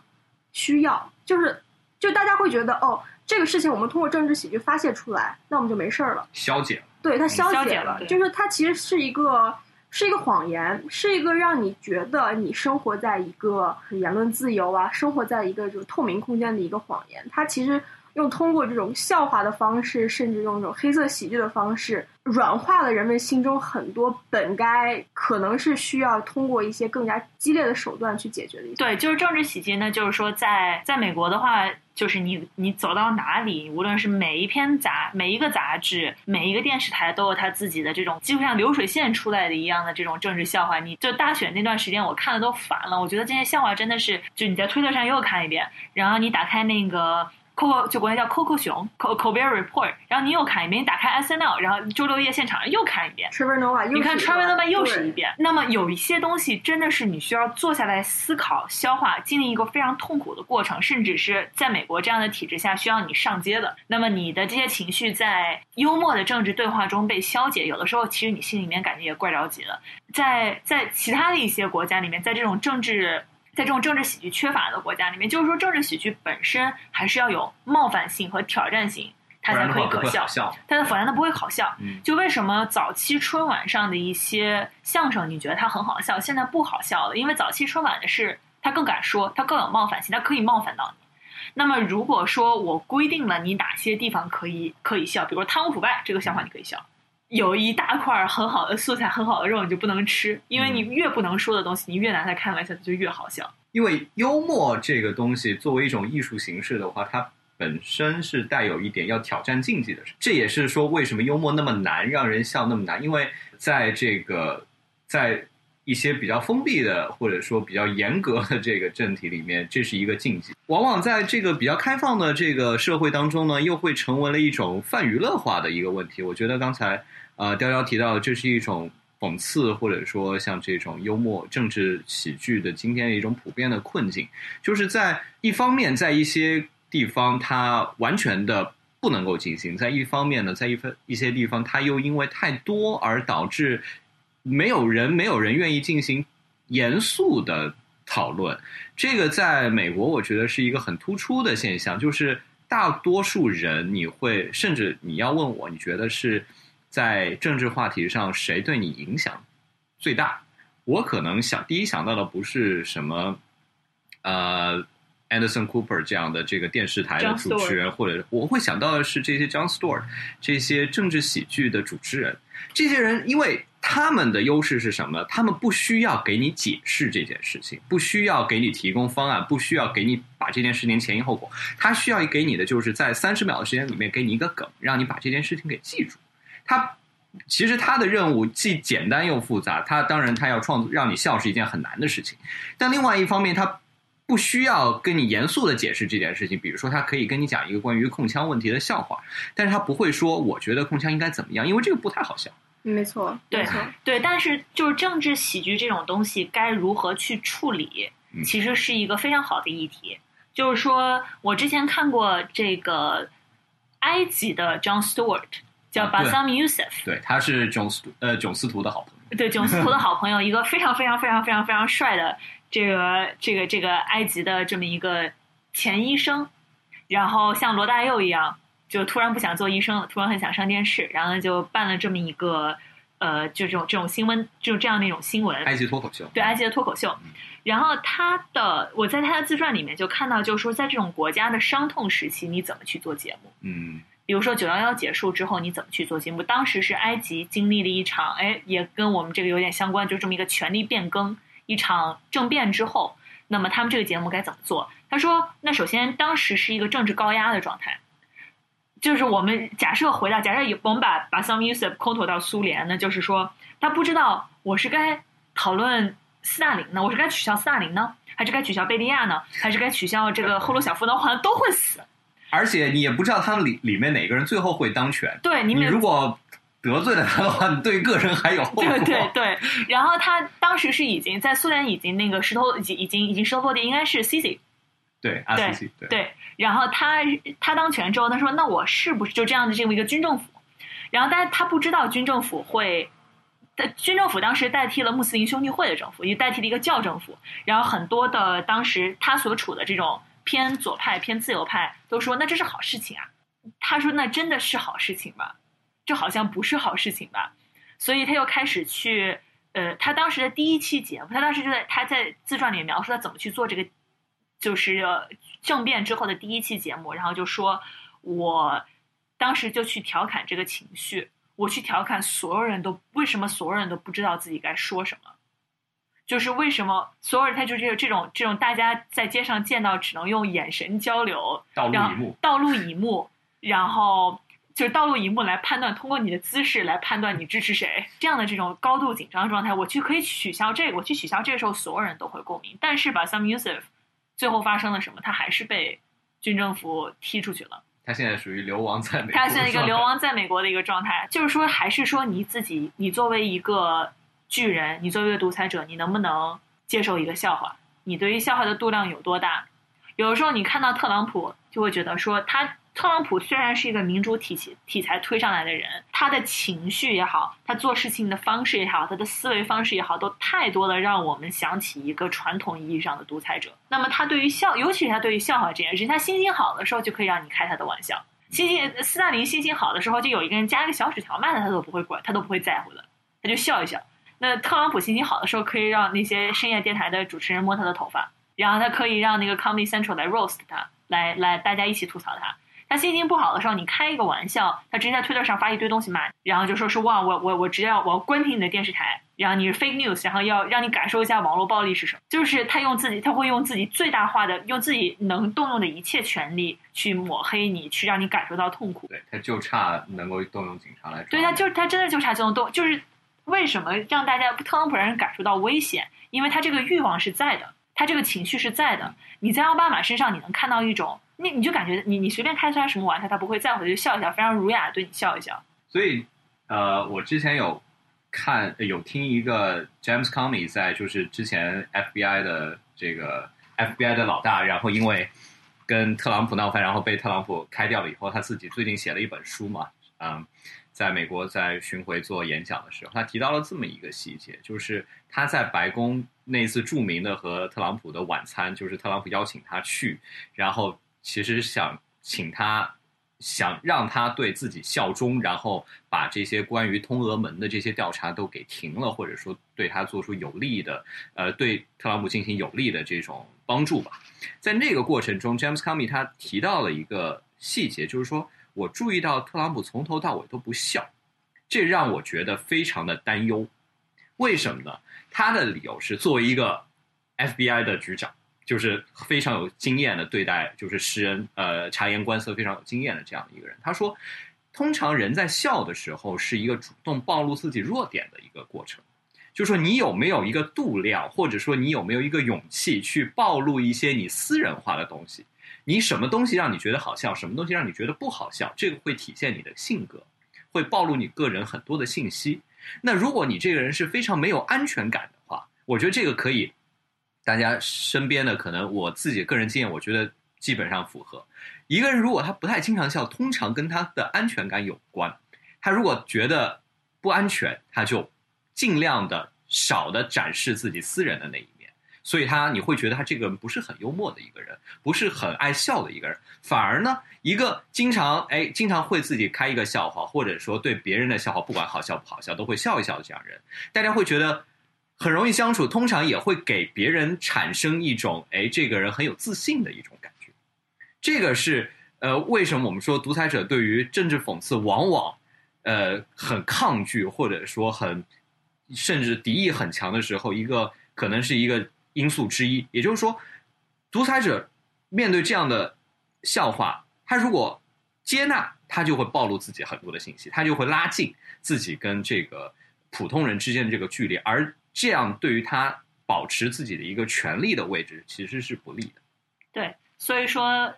需要，就是就大家会觉得哦，这个事情我们通过政治喜剧发泄出来，那我们就没事儿了，消解了。对，它消解了，就是它其实是一个是一个谎言，是一个让你觉得你生活在一个言论自由啊，生活在一个就是透明空间的一个谎言。它其实。用通过这种笑话的方式，甚至用这种黑色喜剧的方式，软化了人们心中很多本该可能是需要通过一些更加激烈的手段去解决的一些。对，就是政治喜剧呢，就是说，在在美国的话，就是你你走到哪里，无论是每一篇杂每一个杂志，每一个电视台，都有他自己的这种几乎像流水线出来的一样的这种政治笑话。你就大选那段时间，我看的都烦了。我觉得这些笑话真的是，就你在推特上又看一遍，然后你打开那个。Coco 就国内叫 Coco 熊 Coco r Report，然后你又看一遍，你打开 SNL，然后周六夜现场又看一遍，Trevor Noah，你看 Trevor Noah 又是一遍。那么有一些东西真的是你需要坐下来思考、消化，经历一个非常痛苦的过程，甚至是在美国这样的体制下需要你上街的。那么你的这些情绪在幽默的政治对话中被消解，有的时候其实你心里面感觉也怪着急的。在在其他的一些国家里面，在这种政治。在这种政治喜剧缺乏的国家里面，就是说政治喜剧本身还是要有冒犯性和挑战性，它才可以可笑。它的否然它不会好笑。就为什么早期春晚上的一些相声，你觉得它很好笑，现在不好笑了？因为早期春晚的是它更敢说，它更有冒犯性，它可以冒犯到你。那么如果说我规定了你哪些地方可以可以笑，比如贪污腐败这个笑话你可以笑。有一大块很好的素材、很好的肉，你就不能吃，因为你越不能说的东西，你越拿它开玩笑，它就越好笑。因为幽默这个东西作为一种艺术形式的话，它本身是带有一点要挑战禁忌的。这也是说为什么幽默那么难，让人笑那么难，因为在这个在一些比较封闭的或者说比较严格的这个政体里面，这是一个禁忌。往往在这个比较开放的这个社会当中呢，又会成为了一种泛娱乐化的一个问题。我觉得刚才。呃，雕雕提到，这是一种讽刺，或者说像这种幽默、政治喜剧的今天的一种普遍的困境，就是在一方面，在一些地方它完全的不能够进行；在一方面呢，在一分一些地方，它又因为太多而导致没有人、没有人愿意进行严肃的讨论。这个在美国，我觉得是一个很突出的现象，就是大多数人，你会甚至你要问我，你觉得是？在政治话题上，谁对你影响最大？我可能想第一想到的不是什么，呃，Anderson Cooper 这样的这个电视台的主持人，或者我会想到的是这些 John Stewart 这些政治喜剧的主持人。这些人，因为他们的优势是什么？他们不需要给你解释这件事情，不需要给你提供方案，不需要给你把这件事情前因后果。他需要给你的就是在三十秒的时间里面给你一个梗，让你把这件事情给记住。他其实他的任务既简单又复杂，他当然他要创作让你笑是一件很难的事情，但另外一方面他。不需要跟你严肃的解释这件事情，比如说他可以跟你讲一个关于控枪问题的笑话，但是他不会说我觉得控枪应该怎么样，因为这个不太好笑。没错，对错，对，但是就是政治喜剧这种东西该如何去处理，嗯其实是一个非常好的议题。就是说我之前看过这个埃及的 John Stewart，叫啊对 Bassam Youssef，对，他是囧斯呃囧斯图的好朋友。对囧斯图的好朋友，一个非常非常非常非常非常帅的这个这个这个埃及的这么一个前医生，然后像罗大佑一样，就突然不想做医生了，突然很想上电视，然后就办了这么一个呃，就这种这种新闻，就这样的一种新闻，埃及脱口秀，对埃及的脱口秀。然后他的我在他的自传里面就看到，就是说在这种国家的伤痛时期，你怎么去做节目？嗯比如说九幺幺结束之后，你怎么去做节目？当时是埃及经历了一场，哎，也跟我们这个有点相关，就这么一个权力变更，一场政变之后，那么他们这个节目该怎么做？他说，那首先当时是一个政治高压的状态，就是我们假设回到，假设有我们把把 Some Yusuf 空投到苏联，那就是说他不知道我是该讨论斯大林呢，我是该取消斯大林呢，还是该取消贝利亚呢，还是该取消这个赫鲁晓夫呢？好像都会死。而且你也不知道他们里里面哪个人最后会当权。对你们如果得罪了他的话，你对个人还有后果。对对对，然后他当时是已经在苏联已经那个石头已经已经已经石头落地，应该是 Sisi 对对对，然后他他当权之后，他说那我是不是就这样的这么一个军政府？然后但是他不知道军政府会。的军政府当时代替了穆斯林兄弟会的政府，也代替了一个教政府。然后很多的当时他所处的这种偏左派、偏自由派都说，那这是好事情啊。他说，那真的是好事情吗？这好像不是好事情吧。所以他又开始去，呃，他当时的第一期节目，他当时就在他在自传里描述他怎么去做这个，就是、呃政变之后的第一期节目，然后就说，我当时就去调侃这个情绪，我去调侃所有人都为什么所有人都不知道自己该说什么，就是为什么所有人他就是这种这种大家在街上见到只能用眼神交流，道路一幕，道路以幕，然后就是道路以幕来判断，通过你的姿势来判断你支持谁，这样的这种高度紧张的状态，我去可以取消这个，我去取消这个时候，所有人都会共鸣。但是吧，Some Yusuf 最后发生了什么？他还是被军政府踢出去了。他现在属于流亡在美国，他现在一个流。亡在美国的一个状态，就是说，还是说你自己，你作为一个巨人，你作为一个独裁者，你能不能接受一个笑话？你对于笑话的度量有多大？有的时候你看到特朗普，就会觉得说他。特朗普虽然是一个民主体系题材推上来的人，他的情绪也好，他做事情的方式也好，他的思维方式也好，都太多的让我们想起一个传统意义上的独裁者。那么他对于笑，尤其是他对于笑话这件事，他心情好的时候就可以让你开他的玩笑。心情斯大林心情好的时候，就有一个人加一个小纸条骂他，他都不会管，他都不会在乎的，他就笑一笑。那特朗普心情好的时候，可以让那些深夜电台的主持人摸他的头发，然后他可以让那个 Comedy Central 来 roast 他，来来大家一起吐槽他。他心情不好的时候，你开一个玩笑，他直接在推特上发一堆东西骂，然后就说是哇，我我我直接要我要关停你的电视台，然后你是 fake news，然后要让你感受一下网络暴力是什么。就是他用自己，他会用自己最大化的，用自己能动用的一切权利去抹黑你，去让你感受到痛苦。对，他就差能够动用警察来。对，他就他真的就差这种动，就是为什么让大家特朗普让人感受到危险？因为他这个欲望是在的，他这个情绪是在的。你在奥巴马身上，你能看到一种。你你就感觉你你随便开出来什么玩笑，他不会在乎，就笑一笑，非常儒雅的对你笑一笑。所以，呃，我之前有看有听一个 James Comey 在就是之前 FBI 的这个 FBI 的老大，然后因为跟特朗普闹翻，然后被特朗普开掉了以后，他自己最近写了一本书嘛，嗯，在美国在巡回做演讲的时候，他提到了这么一个细节，就是他在白宫那次著名的和特朗普的晚餐，就是特朗普邀请他去，然后。其实想请他，想让他对自己效忠，然后把这些关于通俄门的这些调查都给停了，或者说对他做出有利的，呃，对特朗普进行有利的这种帮助吧。在那个过程中，James Comey 他提到了一个细节，就是说我注意到特朗普从头到尾都不笑，这让我觉得非常的担忧。为什么呢？他的理由是，作为一个 FBI 的局长，就是非常有经验的对待，就是识人呃察言观色非常有经验的这样一个人。他说，通常人在笑的时候是一个主动暴露自己弱点的一个过程。就说，你有没有一个度量，或者说你有没有一个勇气去暴露一些你私人化的东西？你什么东西让你觉得好笑，什么东西让你觉得不好笑？这个会体现你的性格，会暴露你个人很多的信息。那如果你这个人是非常没有安全感的话，我觉得这个可以，大家身边的可能我自己个人经验，我觉得基本上符合。一个人如果他不太经常笑，通常跟他的安全感有关。他如果觉得不安全，他就。尽量的少的展示自己私人的那一面，所以他你会觉得他这个人不是很幽默的一个人，不是很爱笑的一个人，反而呢，一个经常哎经常会自己开一个笑话，或者说对别人的笑话不管好笑不好笑都会笑一笑的这样人，大家会觉得很容易相处，通常也会给别人产生一种哎这个人很有自信的一种感觉。这个是呃为什么我们说独裁者对于政治讽刺往往呃很抗拒，或者说很。甚至敌意很强的时候，一个可能是一个因素之一。也就是说，独裁者面对这样的笑话，他如果接纳，他就会暴露自己很多的信息，他就会拉近自己跟这个普通人之间的这个距离，而这样对于他保持自己的一个权力的位置，其实是不利的。对，所以说，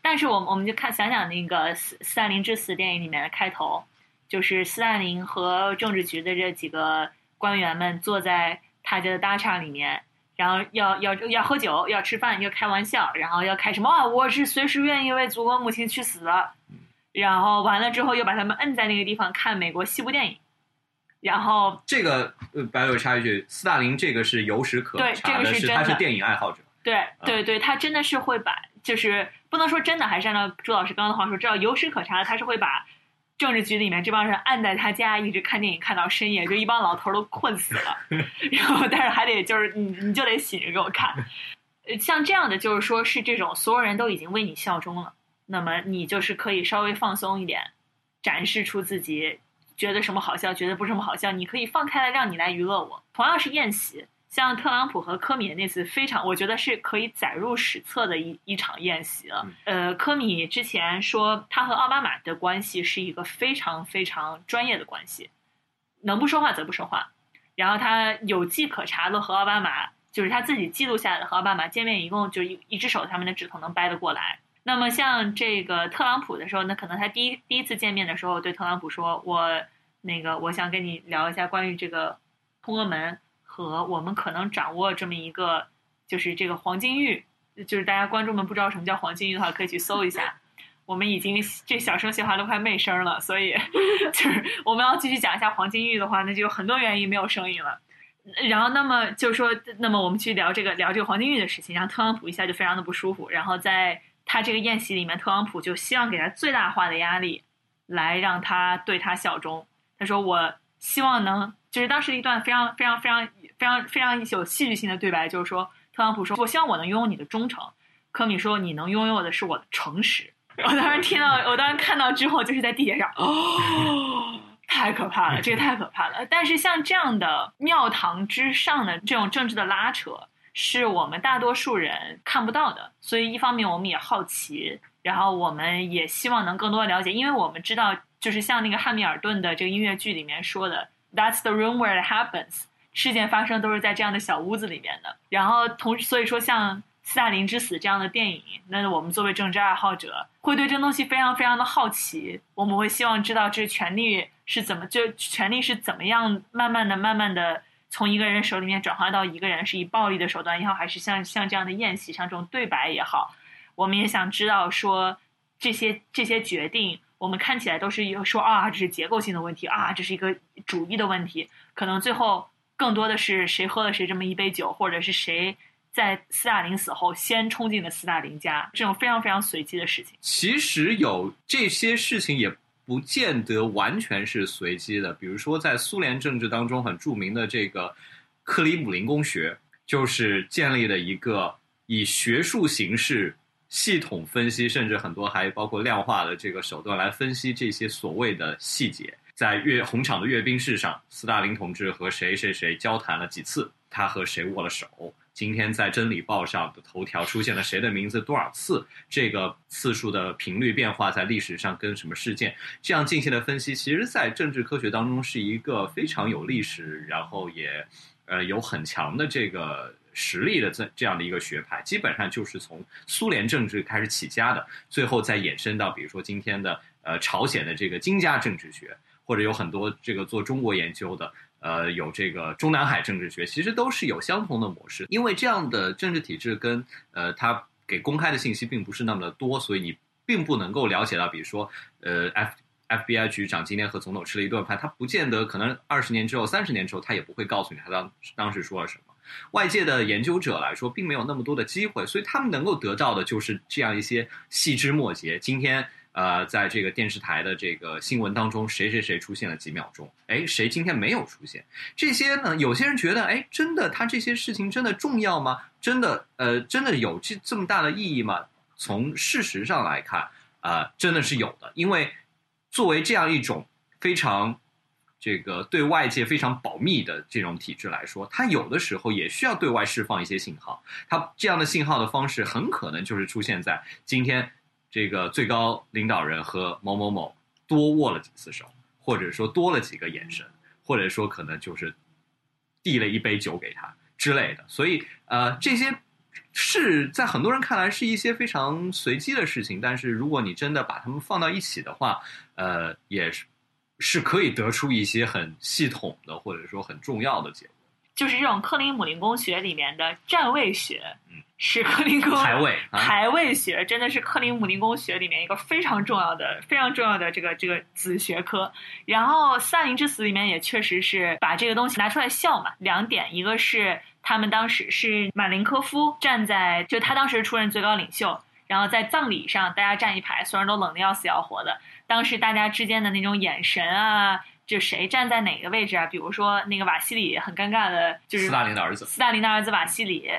但是我们我们就看想想那个《斯斯大林之死》电影里面的开头，就是斯大林和政治局的这几个。官员们坐在他家的大厦里面，然后要要要喝酒，要吃饭，要开玩笑，然后要开什么啊？我是随时愿意为祖国母亲去死的。然后完了之后，又把他们摁在那个地方看美国西部电影。然后这个呃，白柳插一句，斯大林这个是有史可查的，是他是电影爱好者。对对对，他真的是会把，就是不能说真的，还是按照朱老师刚刚的话说，知道有史可查的，他是会把。政治局里面这帮人按在他家一直看电影看到深夜，就一帮老头都困死了，然后但是还得就是你你就得醒着给我看，像这样的就是说是这种所有人都已经为你效忠了，那么你就是可以稍微放松一点，展示出自己觉得什么好笑，觉得不什么好笑，你可以放开了让你来娱乐我。同样是宴席。像特朗普和科米那次非常，我觉得是可以载入史册的一一场宴席了。呃，科米之前说他和奥巴马的关系是一个非常非常专业的关系，能不说话则不说话。然后他有迹可查的和奥巴马，就是他自己记录下来的和奥巴马见面，一共就一一只手他们的指头能掰得过来。那么像这个特朗普的时候，那可能他第一第一次见面的时候对特朗普说：“我那个我想跟你聊一下关于这个通俄门。”和我们可能掌握这么一个，就是这个黄金玉，就是大家观众们不知道什么叫黄金玉的话，可以去搜一下。我们已经这小声细话都快没声了，所以 就是我们要继续讲一下黄金玉的话，那就有很多原因没有声音了。然后，那么就是说，那么我们去聊这个聊这个黄金玉的事情，然后特朗普一下就非常的不舒服。然后在他这个宴席里面，特朗普就希望给他最大化的压力，来让他对他效忠。他说：“我希望能。”就是当时一段非常非常非常非常非常有戏剧性的对白，就是说特朗普说：“我希望我能拥有你的忠诚。”科米说：“你能拥有的是我的诚实。”我当时听到，我当时看到之后，就是在地铁上，哦，太可怕了，这个太可怕了。但是像这样的庙堂之上的这种政治的拉扯，是我们大多数人看不到的。所以一方面我们也好奇，然后我们也希望能更多的了解，因为我们知道，就是像那个汉密尔顿的这个音乐剧里面说的。That's the room where it happens。事件发生都是在这样的小屋子里面的。然后同所以说，像《斯大林之死》这样的电影，那我们作为政治爱好者，会对这东西非常非常的好奇。我们会希望知道这权力是怎么，就权力是怎么样慢慢的、慢慢的从一个人手里面转化到一个人，是以暴力的手段也好，还是像像这样的宴席像这种对白也好，我们也想知道说这些这些决定。我们看起来都是一个说啊，这是结构性的问题啊，这是一个主义的问题。可能最后更多的是谁喝了谁这么一杯酒，或者是谁在斯大林死后先冲进了斯大林家，这种非常非常随机的事情。其实有这些事情也不见得完全是随机的。比如说，在苏联政治当中很著名的这个克里姆林宫学，就是建立了一个以学术形式。系统分析，甚至很多还包括量化的这个手段来分析这些所谓的细节。在阅红场的阅兵式上，斯大林同志和谁谁谁交谈了几次，他和谁握了手。今天在《真理报》上的头条出现了谁的名字多少次？这个次数的频率变化在历史上跟什么事件？这样进行的分析，其实，在政治科学当中是一个非常有历史，然后也呃有很强的这个实力的这这样的一个学派。基本上就是从苏联政治开始起家的，最后再衍生到比如说今天的呃朝鲜的这个金家政治学，或者有很多这个做中国研究的。呃，有这个中南海政治学，其实都是有相同的模式。因为这样的政治体制跟呃，它给公开的信息并不是那么的多，所以你并不能够了解到，比如说，呃，F FBI 局长今天和总统吃了一顿饭，他不见得可能二十年之后、三十年之后，他也不会告诉你他当当时说了什么。外界的研究者来说，并没有那么多的机会，所以他们能够得到的就是这样一些细枝末节。今天。呃，在这个电视台的这个新闻当中，谁谁谁出现了几秒钟？哎，谁今天没有出现？这些呢？有些人觉得，哎，真的，他这些事情真的重要吗？真的，呃，真的有这这么大的意义吗？从事实上来看，啊，真的是有的。因为作为这样一种非常这个对外界非常保密的这种体制来说，它有的时候也需要对外释放一些信号。它这样的信号的方式，很可能就是出现在今天。这个最高领导人和某某某多握了几次手，或者说多了几个眼神，或者说可能就是递了一杯酒给他之类的。所以，呃，这些是在很多人看来是一些非常随机的事情，但是如果你真的把它们放到一起的话，呃，也是是可以得出一些很系统的或者说很重要的结果。就是这种克林姆林宫学里面的站位学，是克林宫排位排位学，真的是克林姆林宫学里面一个非常重要的、非常重要的这个这个子学科。然后《萨林之死》里面也确实是把这个东西拿出来笑嘛。两点，一个是他们当时是马林科夫站在，就他当时出任最高领袖，然后在葬礼上大家站一排，所有人都冷的要死要活的，当时大家之间的那种眼神啊。就谁站在哪个位置啊？比如说那个瓦西里很尴尬的，就是斯大林的儿子。斯大林的儿子瓦西里，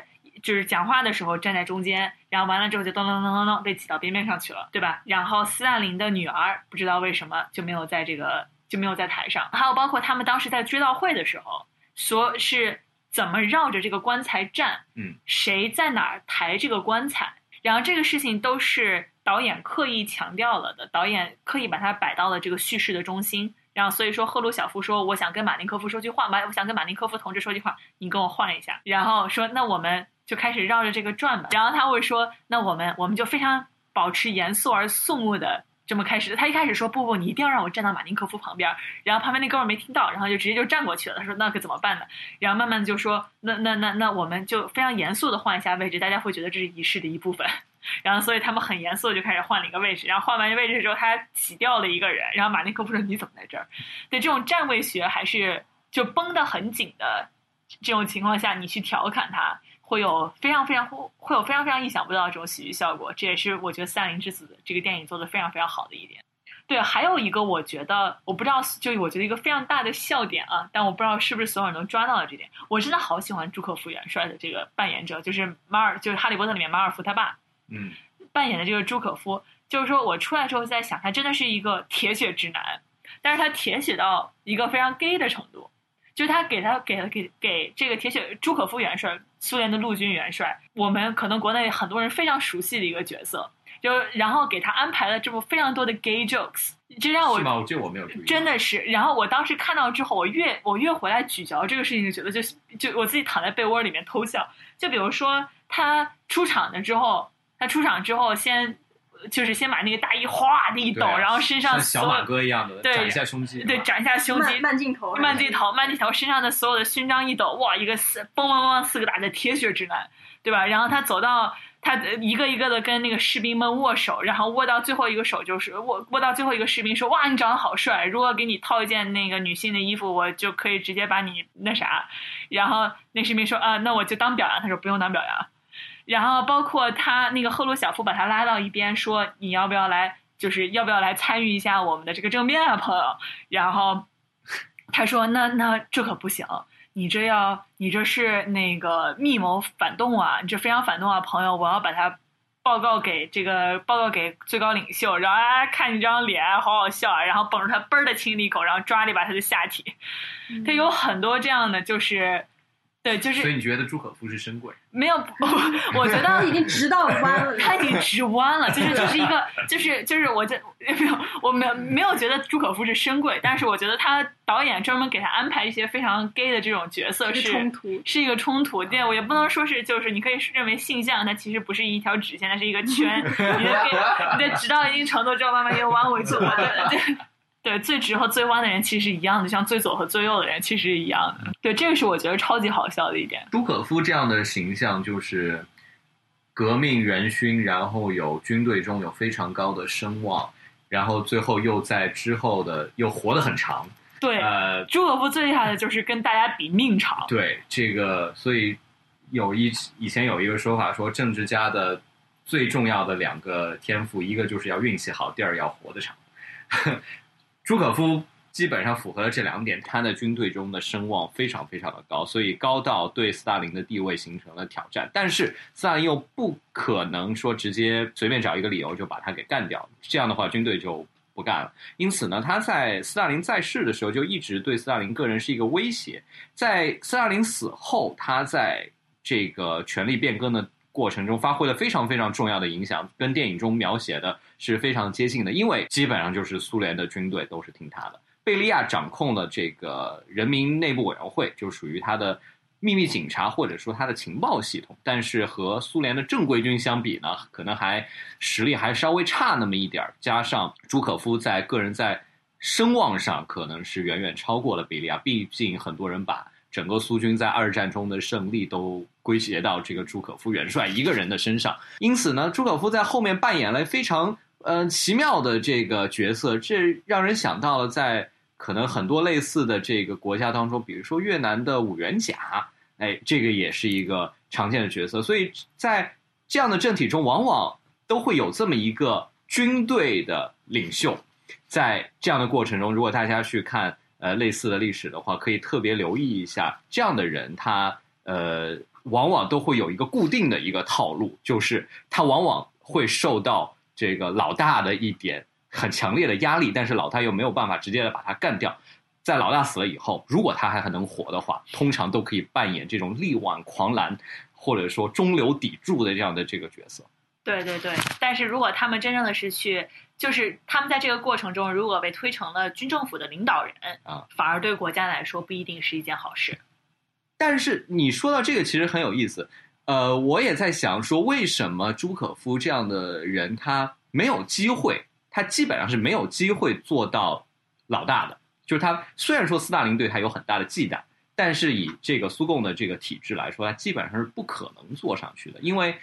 就是讲话的时候站在中间，然后完了之后就咚咚咚咚咚被挤到边边上去了，对吧？然后斯大林的女儿不知道为什么就没有在这个就没有在台上。还有包括他们当时在追悼会的时候，说是怎么绕着这个棺材站，嗯，谁在哪儿抬这个棺材，然后这个事情都是导演刻意强调了的，导演刻意把它摆到了这个叙事的中心。然后所以说，赫鲁晓夫说：“我想跟马林科夫说句话马，我想跟马林科夫同志说句话，你跟我换一下。”然后说：“那我们就开始绕着这个转吧。”然后他会说：“那我们我们就非常保持严肃而肃穆的这么开始。”他一开始说：“不不，你一定要让我站到马林科夫旁边。”然后旁边那哥们没听到，然后就直接就站过去了。他说：“那可怎么办呢？”然后慢慢就说：“那那那那我们就非常严肃的换一下位置，大家会觉得这是仪式的一部分。”然后，所以他们很严肃就开始换了一个位置。然后换完位置之后，他挤掉了一个人。然后马林科夫说：“你怎么在这儿？”对这种站位学还是就绷得很紧的这种情况下，你去调侃他，会有非常非常会有非常非常意想不到的这种喜剧效果。这也是我觉得《三林之子》这个电影做的非常非常好的一点。对，还有一个我觉得我不知道，就我觉得一个非常大的笑点啊，但我不知道是不是所有人都抓到了这点。我真的好喜欢朱可夫元帅的这个扮演者，就是马尔，就是《哈利波特》里面马尔福他爸。嗯，扮演的这个朱可夫，就是说我出来之后在想，他真的是一个铁血直男，但是他铁血到一个非常 gay 的程度，就是他给他给了给给这个铁血朱可夫元帅，苏联的陆军元帅，我们可能国内很多人非常熟悉的一个角色，就然后给他安排了这么非常多的 gay jokes，这让我是吗？这我没有注意，真的是。然后我当时看到之后，我越我越回来咀嚼这个事情，就觉得就就我自己躺在被窝里面偷笑。就比如说他出场了之后。他出场之后，先就是先把那个大衣哗的一抖，然后身上像小马哥一样的展一下胸肌，对，展一下胸肌，慢镜头，慢镜头，慢镜头，身上的所有的勋章一抖，哇，一个四嘣嘣嘣四个大的铁血直男，对吧？然后他走到他一个一个的跟那个士兵们握手，然后握到最后一个手就是握握到最后一个士兵说：“哇，你长得好帅！如果给你套一件那个女性的衣服，我就可以直接把你那啥。”然后那士兵说：“啊，那我就当表扬。”他说：“不用当表扬。”然后包括他那个赫鲁晓夫把他拉到一边说：“你要不要来？就是要不要来参与一下我们的这个政变啊，朋友？”然后他说：“那那这可不行，你这要你这是那个密谋反动啊，你这非常反动啊，朋友！我要把他报告给这个报告给最高领袖，然后啊看你这张脸好好笑啊，然后捧着他嘣儿的亲了一口，然后抓了一把他的下体，他有很多这样的就是。对，就是所以你觉得朱可夫是深贵？没有，我觉得他已经直到弯了，他已经直弯了，就是就是一个，就是就是我这没有，我没有没有觉得朱可夫是深贵，但是我觉得他导演专门给他安排一些非常 gay 的这种角色是冲突，是一个冲突。对，我也不能说是就是你可以认为性向它其实不是一条直线，它是一个圈，你的你的直到一定程度之后慢慢又弯回去了。对对。对，最直和最弯的人其实一样的，像最左和最右的人其实一样的。对，这个是我觉得超级好笑的一点。朱可夫这样的形象就是革命元勋，然后有军队中有非常高的声望，然后最后又在之后的又活得很长。对，呃，朱可夫最厉害的就是跟大家比命长。对这个，所以有一以前有一个说法说，政治家的最重要的两个天赋，一个就是要运气好，第二要活得长。朱可夫基本上符合了这两点，他在军队中的声望非常非常的高，所以高到对斯大林的地位形成了挑战。但是斯大林又不可能说直接随便找一个理由就把他给干掉，这样的话军队就不干了。因此呢，他在斯大林在世的时候就一直对斯大林个人是一个威胁。在斯大林死后，他在这个权力变更的过程中发挥了非常非常重要的影响，跟电影中描写的是非常接近的。因为基本上就是苏联的军队都是听他的，贝利亚掌控了这个人民内部委员会，就属于他的秘密警察或者说他的情报系统。但是和苏联的正规军相比呢，可能还实力还稍微差那么一点儿。加上朱可夫在个人在声望上可能是远远超过了贝利亚，毕竟很多人把。整个苏军在二战中的胜利都归结到这个朱可夫元帅一个人的身上，因此呢，朱可夫在后面扮演了非常呃奇妙的这个角色，这让人想到了在可能很多类似的这个国家当中，比如说越南的五元甲，哎，这个也是一个常见的角色，所以在这样的政体中，往往都会有这么一个军队的领袖，在这样的过程中，如果大家去看。呃，类似的历史的话，可以特别留意一下这样的人，他呃，往往都会有一个固定的一个套路，就是他往往会受到这个老大的一点很强烈的压力，但是老大又没有办法直接的把他干掉。在老大死了以后，如果他还很能活的话，通常都可以扮演这种力挽狂澜，或者说中流砥柱的这样的这个角色。对对对，但是如果他们真正的是去。就是他们在这个过程中，如果被推成了军政府的领导人啊，反而对国家来说不一定是一件好事。但是你说到这个，其实很有意思。呃，我也在想说，为什么朱可夫这样的人他没有机会？他基本上是没有机会做到老大的。就是他虽然说斯大林对他有很大的忌惮，但是以这个苏共的这个体制来说，他基本上是不可能做上去的。因为，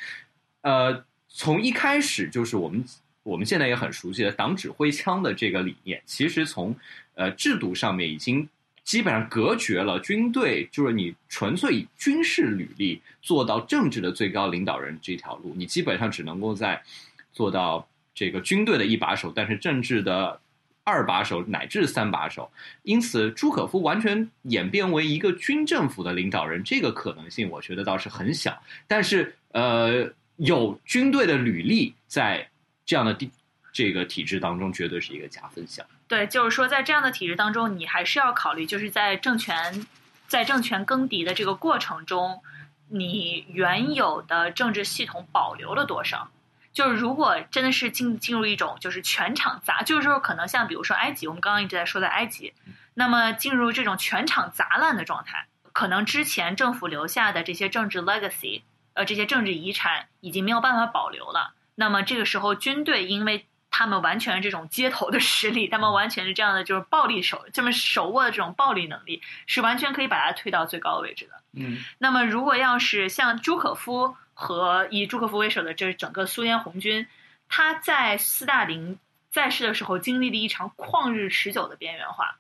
呃，从一开始就是我们。我们现在也很熟悉的党指挥枪的这个理念，其实从呃制度上面已经基本上隔绝了军队，就是你纯粹以军事履历做到政治的最高领导人这条路，你基本上只能够在做到这个军队的一把手，但是政治的二把手乃至三把手。因此，朱可夫完全演变为一个军政府的领导人，这个可能性我觉得倒是很小。但是，呃，有军队的履历在。这样的地这个体制当中，绝对是一个加分项。对，就是说，在这样的体制当中，你还是要考虑，就是在政权在政权更迭的这个过程中，你原有的政治系统保留了多少？就是如果真的是进进入一种就是全场砸，就是说可能像比如说埃及，我们刚刚一直在说的埃及，那么进入这种全场砸烂的状态，可能之前政府留下的这些政治 legacy，呃，这些政治遗产已经没有办法保留了。那么这个时候，军队因为他们完全是这种街头的实力，他们完全是这样的，就是暴力手这么手握的这种暴力能力，是完全可以把它推到最高位置的。嗯。那么，如果要是像朱可夫和以朱可夫为首的这整个苏联红军，他在斯大林在世的时候经历了一场旷日持久的边缘化，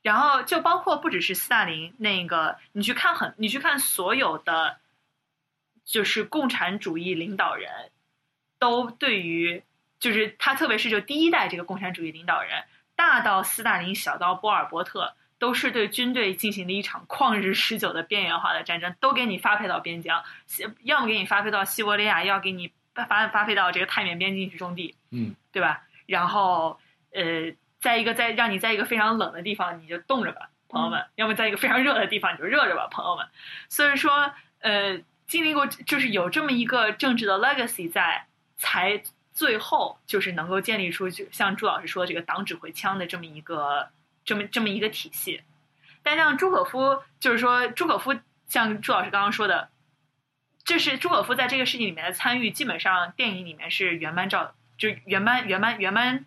然后就包括不只是斯大林那个，你去看很，你去看所有的，就是共产主义领导人。都对于，就是他，特别是就第一代这个共产主义领导人，大到斯大林，小到波尔波特，都是对军队进行了一场旷日持久的边缘化的战争，都给你发配到边疆，要么给你发配到西伯利亚，要给你发发发配到这个太缅边境去种地，嗯，对吧？然后呃，在一个在让你在一个非常冷的地方你就冻着吧，朋友们；要么在一个非常热的地方你就热着吧，朋友们。所以说，呃，经历过就是有这么一个政治的 legacy 在，才最后就是能够建立出就像朱老师说这个党指挥枪的这么一个这么这么一个体系。但像朱可夫，就是说朱可夫像朱老师刚刚说的，这是朱可夫在这个事情里面的参与，基本上电影里面是原班照，就原班原班原班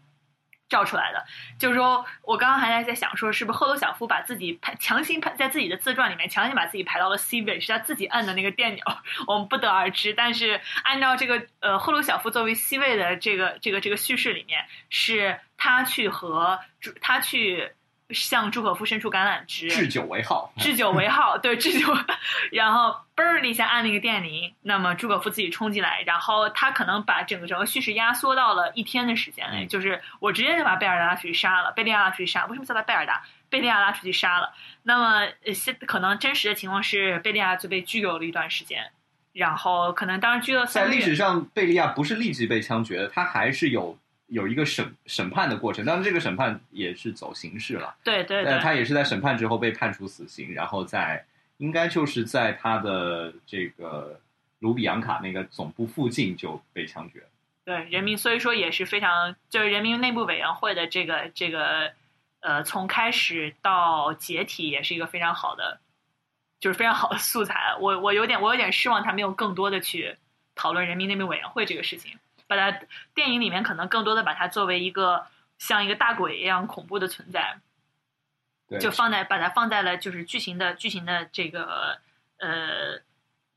照出来的。就是说我刚刚还在在想说，是不是赫鲁晓夫把自己排强行排在自己的自传里面强行把自己排到了 C 位，是他自己按的那个电钮，我们不得而知。但是按照这个呃赫鲁晓夫作为 C 位的这个这个这个叙事里面，是他去和主他去向朱可夫伸出橄榄枝，置酒为号，置酒为号，对，置酒，然后嘣儿的一下按那个电铃，那么朱可夫自己冲进来，然后他可能把整个整个叙事压缩到了一天的时间内，嗯就是我直接就把贝尔达拉出去杀了，贝利亚拉出去杀，为什么叫他贝尔达？贝利亚拉出去杀了，那么呃现可能真实的情况是贝利亚就被拘留了一段时间，然后可能当时拘留在历史上，贝利亚不是立即被枪决的，他还是有有一个审审判的过程，当然这个审判也是走刑事了。对对对但，他也是在审判之后被判处死刑，然后在应该就是在他的这个卢比扬卡那个总部附近就被枪决。对人民，所以说也是非常，就是人民内部委员会的这个这个呃，从开始到解体也是一个非常好的，就是非常好的素材。我我有点我有点失望，他没有更多的去讨论人民内部委员会这个事情，把它电影里面可能更多的把它作为一个像一个大鬼一样恐怖的存在，对，就放在把它放在了就是剧情的剧情的这个呃，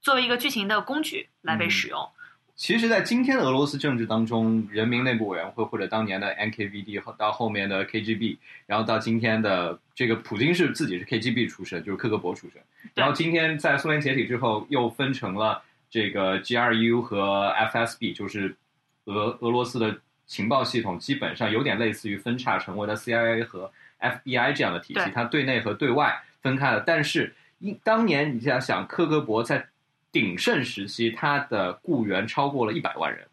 作为一个剧情的工具来被使用。其实，在今天的俄罗斯政治当中，人民内部委员会或者当年的 NKVD 和到后面的 KGB，然后到今天的这个普京是自己是 KGB 出身，就是克格勃出身。然后今天在苏联解体之后，又分成了这个 GRU 和 FSB，就是俄俄罗斯的情报系统，基本上有点类似于分叉成为了 CIA 和 FBI 这样的体系对，它对内和对外分开了。但是，一当年你想想，克格勃在鼎盛时期，他的雇员超过了一百万人。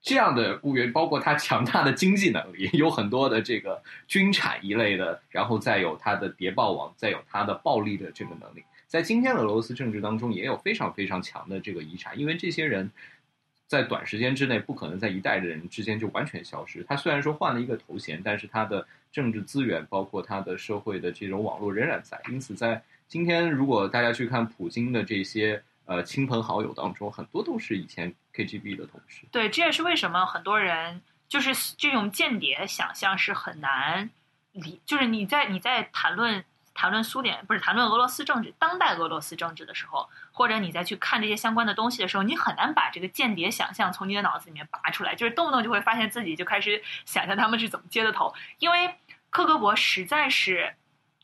这样的雇员，包括他强大的经济能力，有很多的这个军产一类的，然后再有他的谍报网，再有他的暴力的这个能力，在今天的俄罗斯政治当中也有非常非常强的这个遗产，因为这些人在短时间之内不可能在一代人之间就完全消失。他虽然说换了一个头衔，但是他的政治资源，包括他的社会的这种网络仍然在。因此，在今天如果大家去看普京的这些呃亲朋好友当中，很多都是以前 KGB 的同事。对，这也是为什么很多人就是这种间谍想象是很难理，就是你在你在谈论谈论苏联不是谈论俄罗斯政治当代俄罗斯政治的时候，或者你再去看这些相关的东西的时候，你很难把这个间谍想象从你的脑子里面拔出来，就是动不动就会发现自己就开始想象他们是怎么接的头，因为克格勃实在是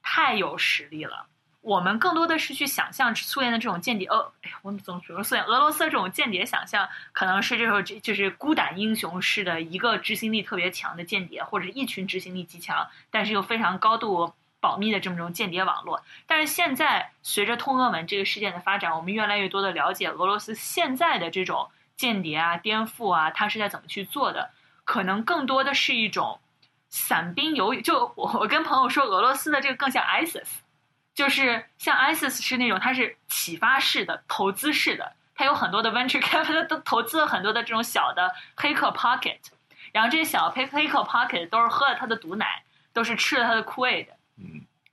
太有实力了。我们更多的是去想象苏联的这种间谍，呃，哎呀，我们总说苏联、俄罗斯这种间谍想象，可能是这种就是孤胆英雄式的一个执行力特别强的间谍，或者一群执行力极强，但是又非常高度保密的这么种间谍网络。但是现在随着通俄门这个事件的发展，我们越来越多的了解俄罗斯现在的这种间谍啊、颠覆啊，它是在怎么去做的，可能更多的是一种散兵游。就我我跟朋友说，俄罗斯的这个更像 ISIS。就是像 ISIS 是那种，它是启发式的、投资式的，它有很多的 venture capital 都投资了很多的这种小的黑客 pocket，然后这些小黑黑客 pocket 都是喝了他的毒奶，都是吃了他的 Kool-Aid，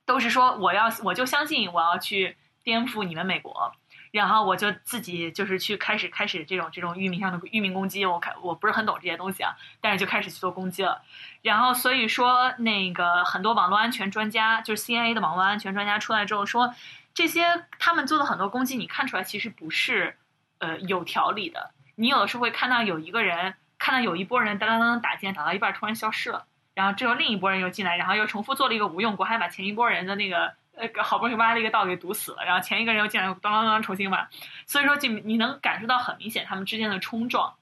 都是说我要我就相信我要去颠覆你们美国，然后我就自己就是去开始开始这种这种域名上的域名攻击，我看我不是很懂这些东西啊，但是就开始去做攻击了。然后所以说那个很多网络安全专家，就是 CIA 的网络安全专家出来之后说，这些他们做的很多攻击，你看出来其实不是呃有条理的。你有的时候会看到有一个人，看到有一波人当当当打进，打到一半突然消失了，然后之后另一波人又进来，然后又重复做了一个无用功，还把前一波人的那个呃好不容易挖了一个道给堵死了，然后前一个人又进来，当当当重新挖。所以说就你能感受到很明显他们之间的冲撞。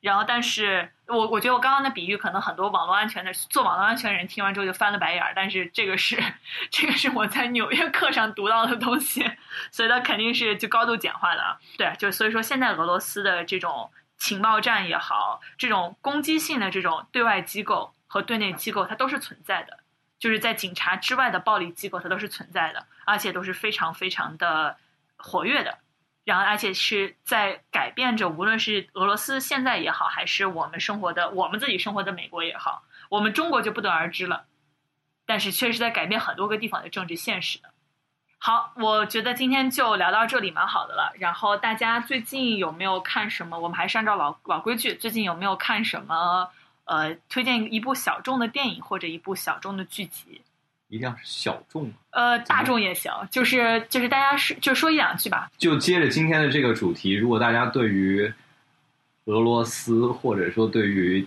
然后，但是我我觉得我刚刚的比喻，可能很多网络安全的做网络安全的人听完之后就翻了白眼儿。但是这个是这个是我在纽约课上读到的东西，所以它肯定是就高度简化的。对，就所以说现在俄罗斯的这种情报站也好，这种攻击性的这种对外机构和对内机构，它都是存在的。就是在警察之外的暴力机构，它都是存在的，而且都是非常非常的活跃的。然后，而且是在改变着，无论是俄罗斯现在也好，还是我们生活的我们自己生活的美国也好，我们中国就不得而知了。但是，确实在改变很多个地方的政治现实的。好，我觉得今天就聊到这里，蛮好的了。然后大家最近有没有看什么？我们还是按照老老规矩，最近有没有看什么？呃，推荐一部小众的电影或者一部小众的剧集。一定要是小众。呃，大众也行，就是就是大家是就说一两句吧。就接着今天的这个主题，如果大家对于俄罗斯或者说对于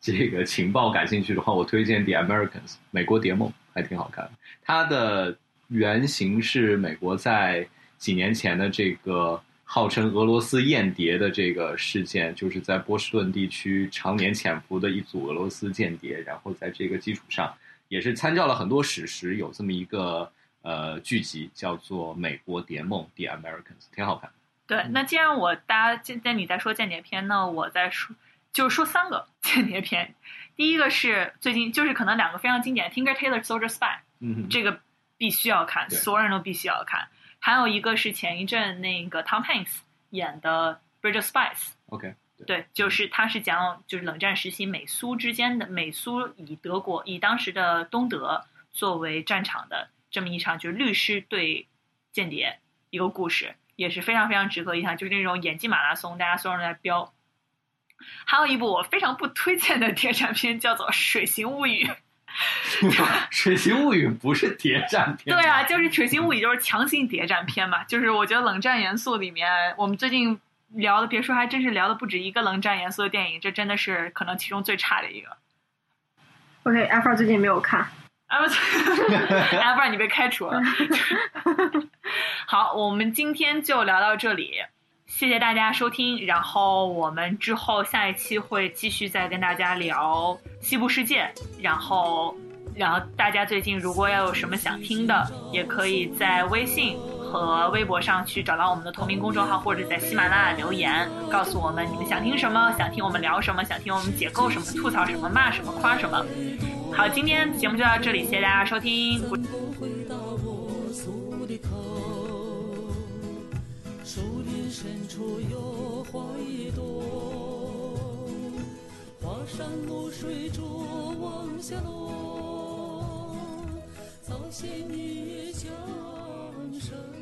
这个情报感兴趣的话，我推荐《The Americans》美国谍梦，还挺好看。它的。原型是美国在几年前的这个号称俄罗斯间谍的这个事件，就是在波士顿地区常年潜伏的一组俄罗斯间谍，然后在这个基础上，也是参照了很多史实，有这么一个呃剧集叫做《美国谍梦》（The Americans），挺好看。对，那既然我大家今天你在说间谍片，那我再说就是说三个 间谍片。第一个是最近就是可能两个非常经典，《Tinker Tailor Soldier Spy》，嗯，这个。必须要看，所有人都必须要看。还有一个是前一阵那个 Tom Hanks 演的《Bridge of Spies》，OK，对，就是他是讲就是冷战时期美苏之间的美苏以德国以当时的东德作为战场的这么一场就是律师对间谍一个故事，也是非常非常值得一看，就是那种演技马拉松，大家所有人在飙。还有一部我非常不推荐的 谍战片，叫做《水形物语》。水形物语不是谍战片，对啊，就是水形物语就是强行谍战片嘛。就是我觉得冷战元素里面，我们最近聊的别说，还真是聊的不止一个冷战元素的电影，这真的是可能其中最差的一个。OK，F 最近没有看，F 你被开除了。好，我们今天就聊到这里。谢谢大家收听，然后我们之后下一期会继续再跟大家聊西部世界，然后，然后大家最近如果要有什么想听的，也可以在微信和微博上去找到我们的同名公众号，或者在喜马拉雅留言告诉我们你们想听什么，想听我们聊什么，想听我们解构什么，吐槽什么，骂什么，夸什么。好，今天节目就到这里，谢谢大家收听。深处有花一朵，花山露水珠往下落，早先你江山。